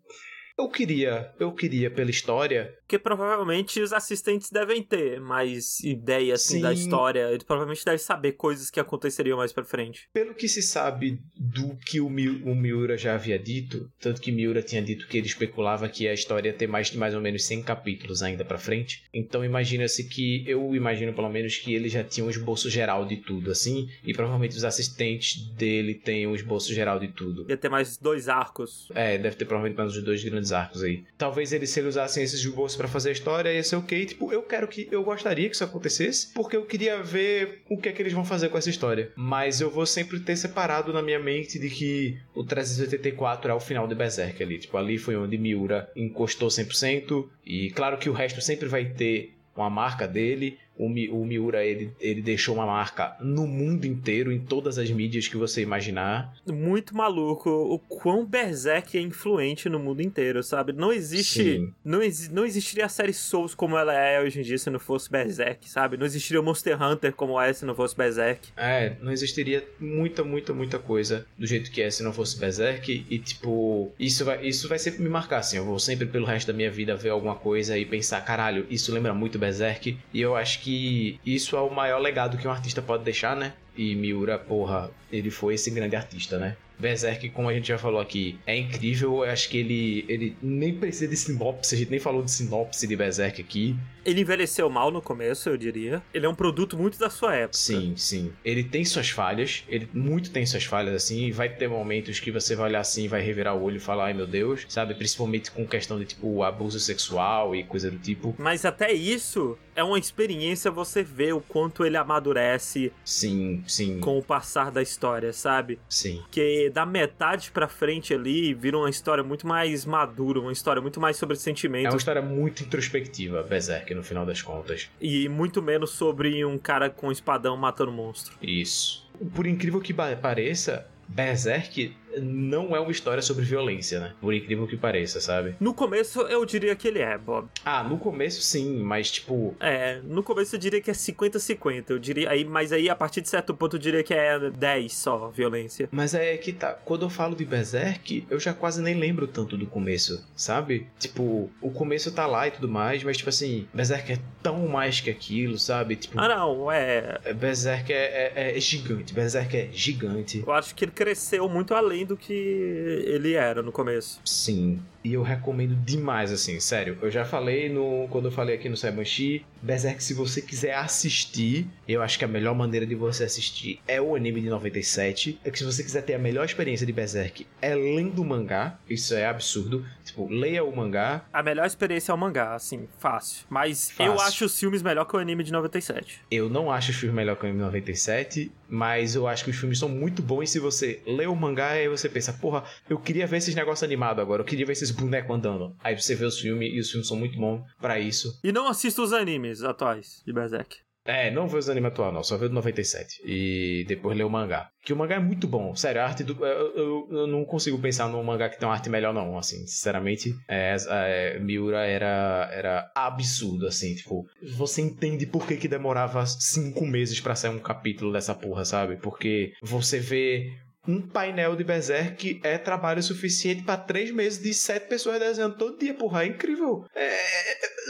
eu queria, eu queria pela história. Porque provavelmente os assistentes devem ter mais ideia assim, da história. Eles provavelmente devem saber coisas que aconteceriam mais pra frente. Pelo que se sabe do que o, Mi- o Miura já havia dito, tanto que Miura tinha dito que ele especulava que a história ia ter mais de mais ou menos 100 capítulos ainda pra frente. Então imagina-se que, eu imagino pelo menos que ele já tinha um esboço geral de tudo, assim, e provavelmente os assistentes dele têm um esboço geral de tudo. Ia ter mais dois arcos. É, deve ter provavelmente mais os dois grandes arcos aí. Talvez eles, se eles usassem esses esboços pra fazer a história, ia ser ok. Tipo, eu quero que. Eu gostaria que isso acontecesse, porque eu queria ver o que é que eles vão fazer com essa história. Mas eu vou sempre ter separado na minha mente de que o 384 é o final de Berserk ali. Tipo, ali foi onde Miura encostou 100%. E claro que o resto sempre vai ter uma marca dele. O, Mi- o Miura, ele, ele deixou uma marca no mundo inteiro, em todas as mídias que você imaginar. Muito maluco o quão Berserk é influente no mundo inteiro, sabe? Não existe. Sim. Não, exi- não existiria a série Souls como ela é hoje em dia se não fosse Berserk, sabe? Não existiria o Monster Hunter como é se não fosse Berserk. É, não existiria muita, muita, muita coisa do jeito que é se não fosse Berserk. E, tipo, isso vai, isso vai sempre me marcar, assim. Eu vou sempre pelo resto da minha vida ver alguma coisa e pensar, caralho, isso lembra muito Berserk. E eu acho que isso é o maior legado que um artista pode deixar, né? E Miura, porra, ele foi esse grande artista, né? Berserk, como a gente já falou aqui, é incrível. Eu acho que ele, ele nem precisa de sinopse, a gente nem falou de sinopse de Berserk aqui. Ele envelheceu mal no começo, eu diria. Ele é um produto muito da sua época. Sim, sim. Ele tem suas falhas, ele muito tem suas falhas, assim, e vai ter momentos que você vai olhar assim, vai revirar o olho e falar, ai meu Deus, sabe? Principalmente com questão de, tipo, abuso sexual e coisa do tipo. Mas até isso é uma experiência você ver o quanto ele amadurece Sim, sim, com o passar da história, sabe? sim. Que da metade pra frente ali vira uma história muito mais madura, uma história muito mais sobre É sentimentos uma história muito introspectiva, Berserk, no final das contas. e muito menos sobre um cara com espadão matando monstro. Isso. Por incrível que pareça, Berserk não é uma história sobre violência, né? Por incrível que pareça, sabe? No começo eu diria que ele é, Bob. Ah, no começo sim, mas tipo, É, no começo eu diria que é 50-50. Eu diria aí, mas aí a partir de certo ponto eu diria que é 10 só violência. Mas é que tá. Quando eu falo de Berserk, eu já quase nem lembro tanto do começo, sabe? Tipo, o começo tá lá e tudo mais, mas tipo assim, Berserk é tão mais que aquilo, sabe? Tipo, Ah, não, é. Berserk é, é- é gigante. Berserk é gigante. Eu acho que ele cresceu muito além do que ele era no começo. Sim. E eu recomendo demais, assim, sério. Eu já falei no. Quando eu falei aqui no Saibanshi, Berserk, se você quiser assistir, eu acho que a melhor maneira de você assistir é o anime de 97. É que se você quiser ter a melhor experiência de Berserk, é lendo o mangá. Isso é absurdo. Tipo, leia o mangá. A melhor experiência é o mangá, assim, fácil. Mas Fácil. eu acho os filmes melhor que o anime de 97. Eu não acho os filmes melhor que o anime de 97, mas eu acho que os filmes são muito bons. E se você lê o mangá, aí você pensa, porra, eu queria ver esses negócios animados agora. Eu queria ver esses bonecos andando. Aí você vê os filmes e os filmes são muito bons pra isso. E não assista os animes atuais de Berserk. É, não vê os animes atual, não, só vê o do 97. E depois lê o mangá. Que o mangá é muito bom, sério, a arte do. Eu, eu- eu não consigo pensar num mangá que tem uma arte melhor, não, assim, sinceramente. É, é, Miura era, era absurdo, assim, tipo, você entende por que, que demorava cinco meses pra sair um capítulo dessa porra, sabe? Porque você vê. Um painel de Berserk é trabalho suficiente pra três meses de sete pessoas desenhando todo dia, porra, é incrível. É,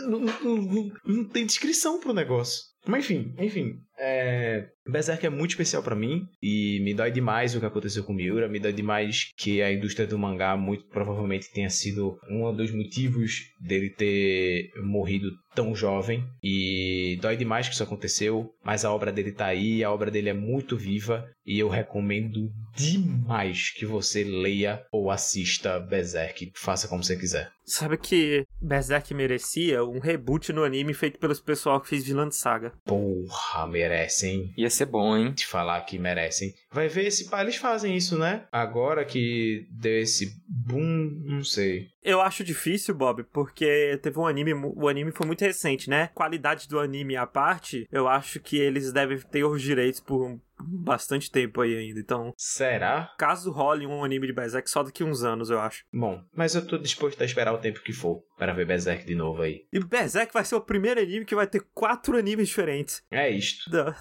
não, não- não- não tem descrição pro negócio. Mas enfim, enfim. É... Berserk é muito especial pra mim e me dói demais o que aconteceu com Miura, me dói demais que a indústria do mangá muito provavelmente tenha sido um dos motivos dele ter morrido tão jovem e dói demais que isso aconteceu, mas a obra dele tá aí, a obra dele é muito viva e eu recomendo demais que você leia ou assista Berserk, faça como você quiser. Sabe que Berserk merecia um reboot no anime feito pelos pessoal que fez de Saga. Porra, merecem. Ia ser bom, hein? te falar que merecem. Vai ver se eles fazem isso, né? Agora que deu esse boom, não sei. Eu acho difícil, Bob, porque teve um anime, o anime foi muito recente, né? Qualidade do anime à parte, eu acho que eles devem ter os direitos por um- bastante tempo aí ainda. Então, Será? caso role um anime de Berserk só daqui uns anos, eu acho. Bom, mas eu tô disposto a esperar o tempo que for para ver Berserk de novo aí. E Berserk vai ser o primeiro anime que vai ter quatro animes diferentes. É isto. Da-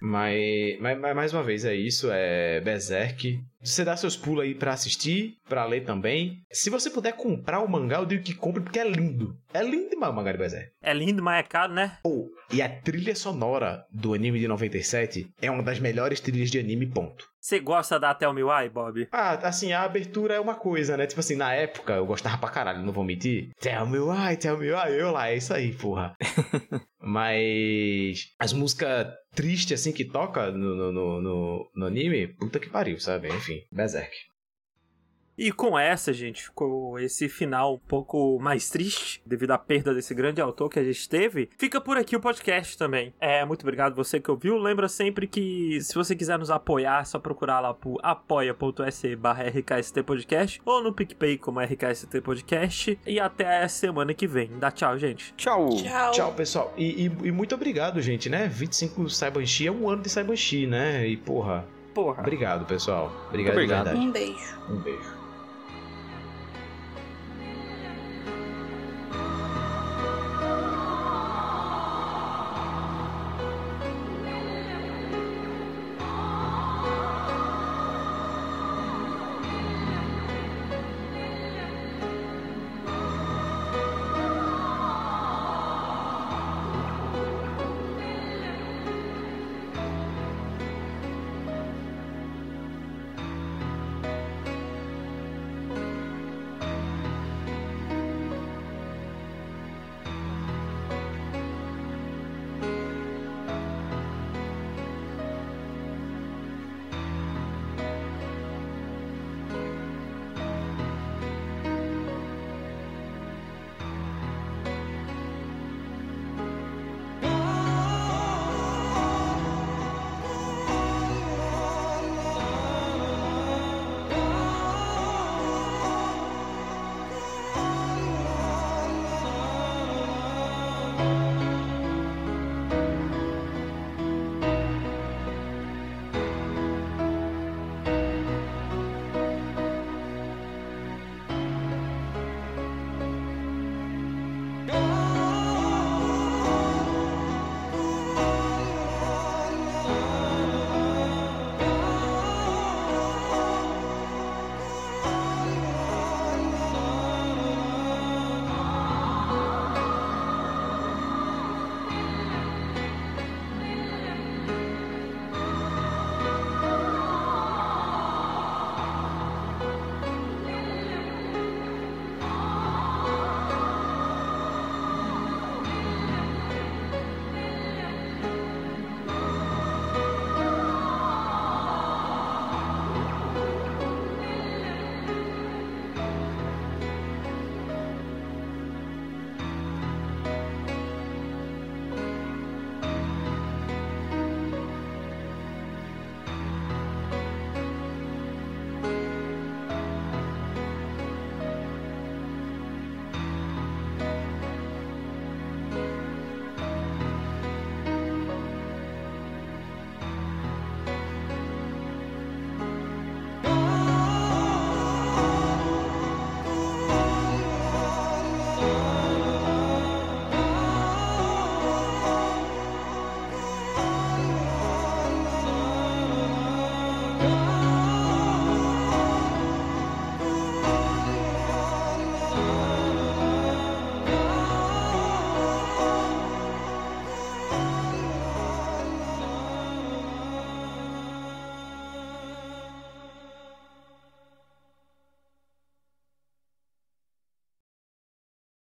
Mas, mas, mas mais uma vez é isso, é Berserk. Você dá seus pulos aí pra assistir, pra ler também. Se você puder comprar o mangá, eu digo que compre porque é lindo. É lindo demais o mangá de Berserk. É lindo, mas é caro, né? Oh, e a trilha sonora do anime de 97 é uma das melhores trilhas de anime, ponto. Você gosta da Tell Me Why, Bob? Ah, assim, a abertura é uma coisa, né? Tipo assim, na época eu gostava pra caralho, não vou mentir. Tell me why, tell me why, eu lá, é isso aí, porra. Mas as músicas tristes assim que toca no, no, no, no, no anime, puta que pariu, sabe? Enfim, Berserk. E com essa, gente, com esse final um pouco mais triste, devido à perda desse grande autor que a gente teve, fica por aqui o podcast também. É, muito obrigado você que ouviu. Lembra sempre que se você quiser nos apoiar, é só procurar lá por apoia.se barra RKST Podcast ou no PicPay como RKST Podcast. E até a semana que vem. Dá tchau, gente. Tchau. Tchau. Tchau, pessoal. E, e- e muito obrigado, gente, né? 25 Saibanshi é um ano de Saibanshi, né? E porra, Porra. obrigado, pessoal. Obrigado, de Obrigado. verdade. Um beijo. Um beijo.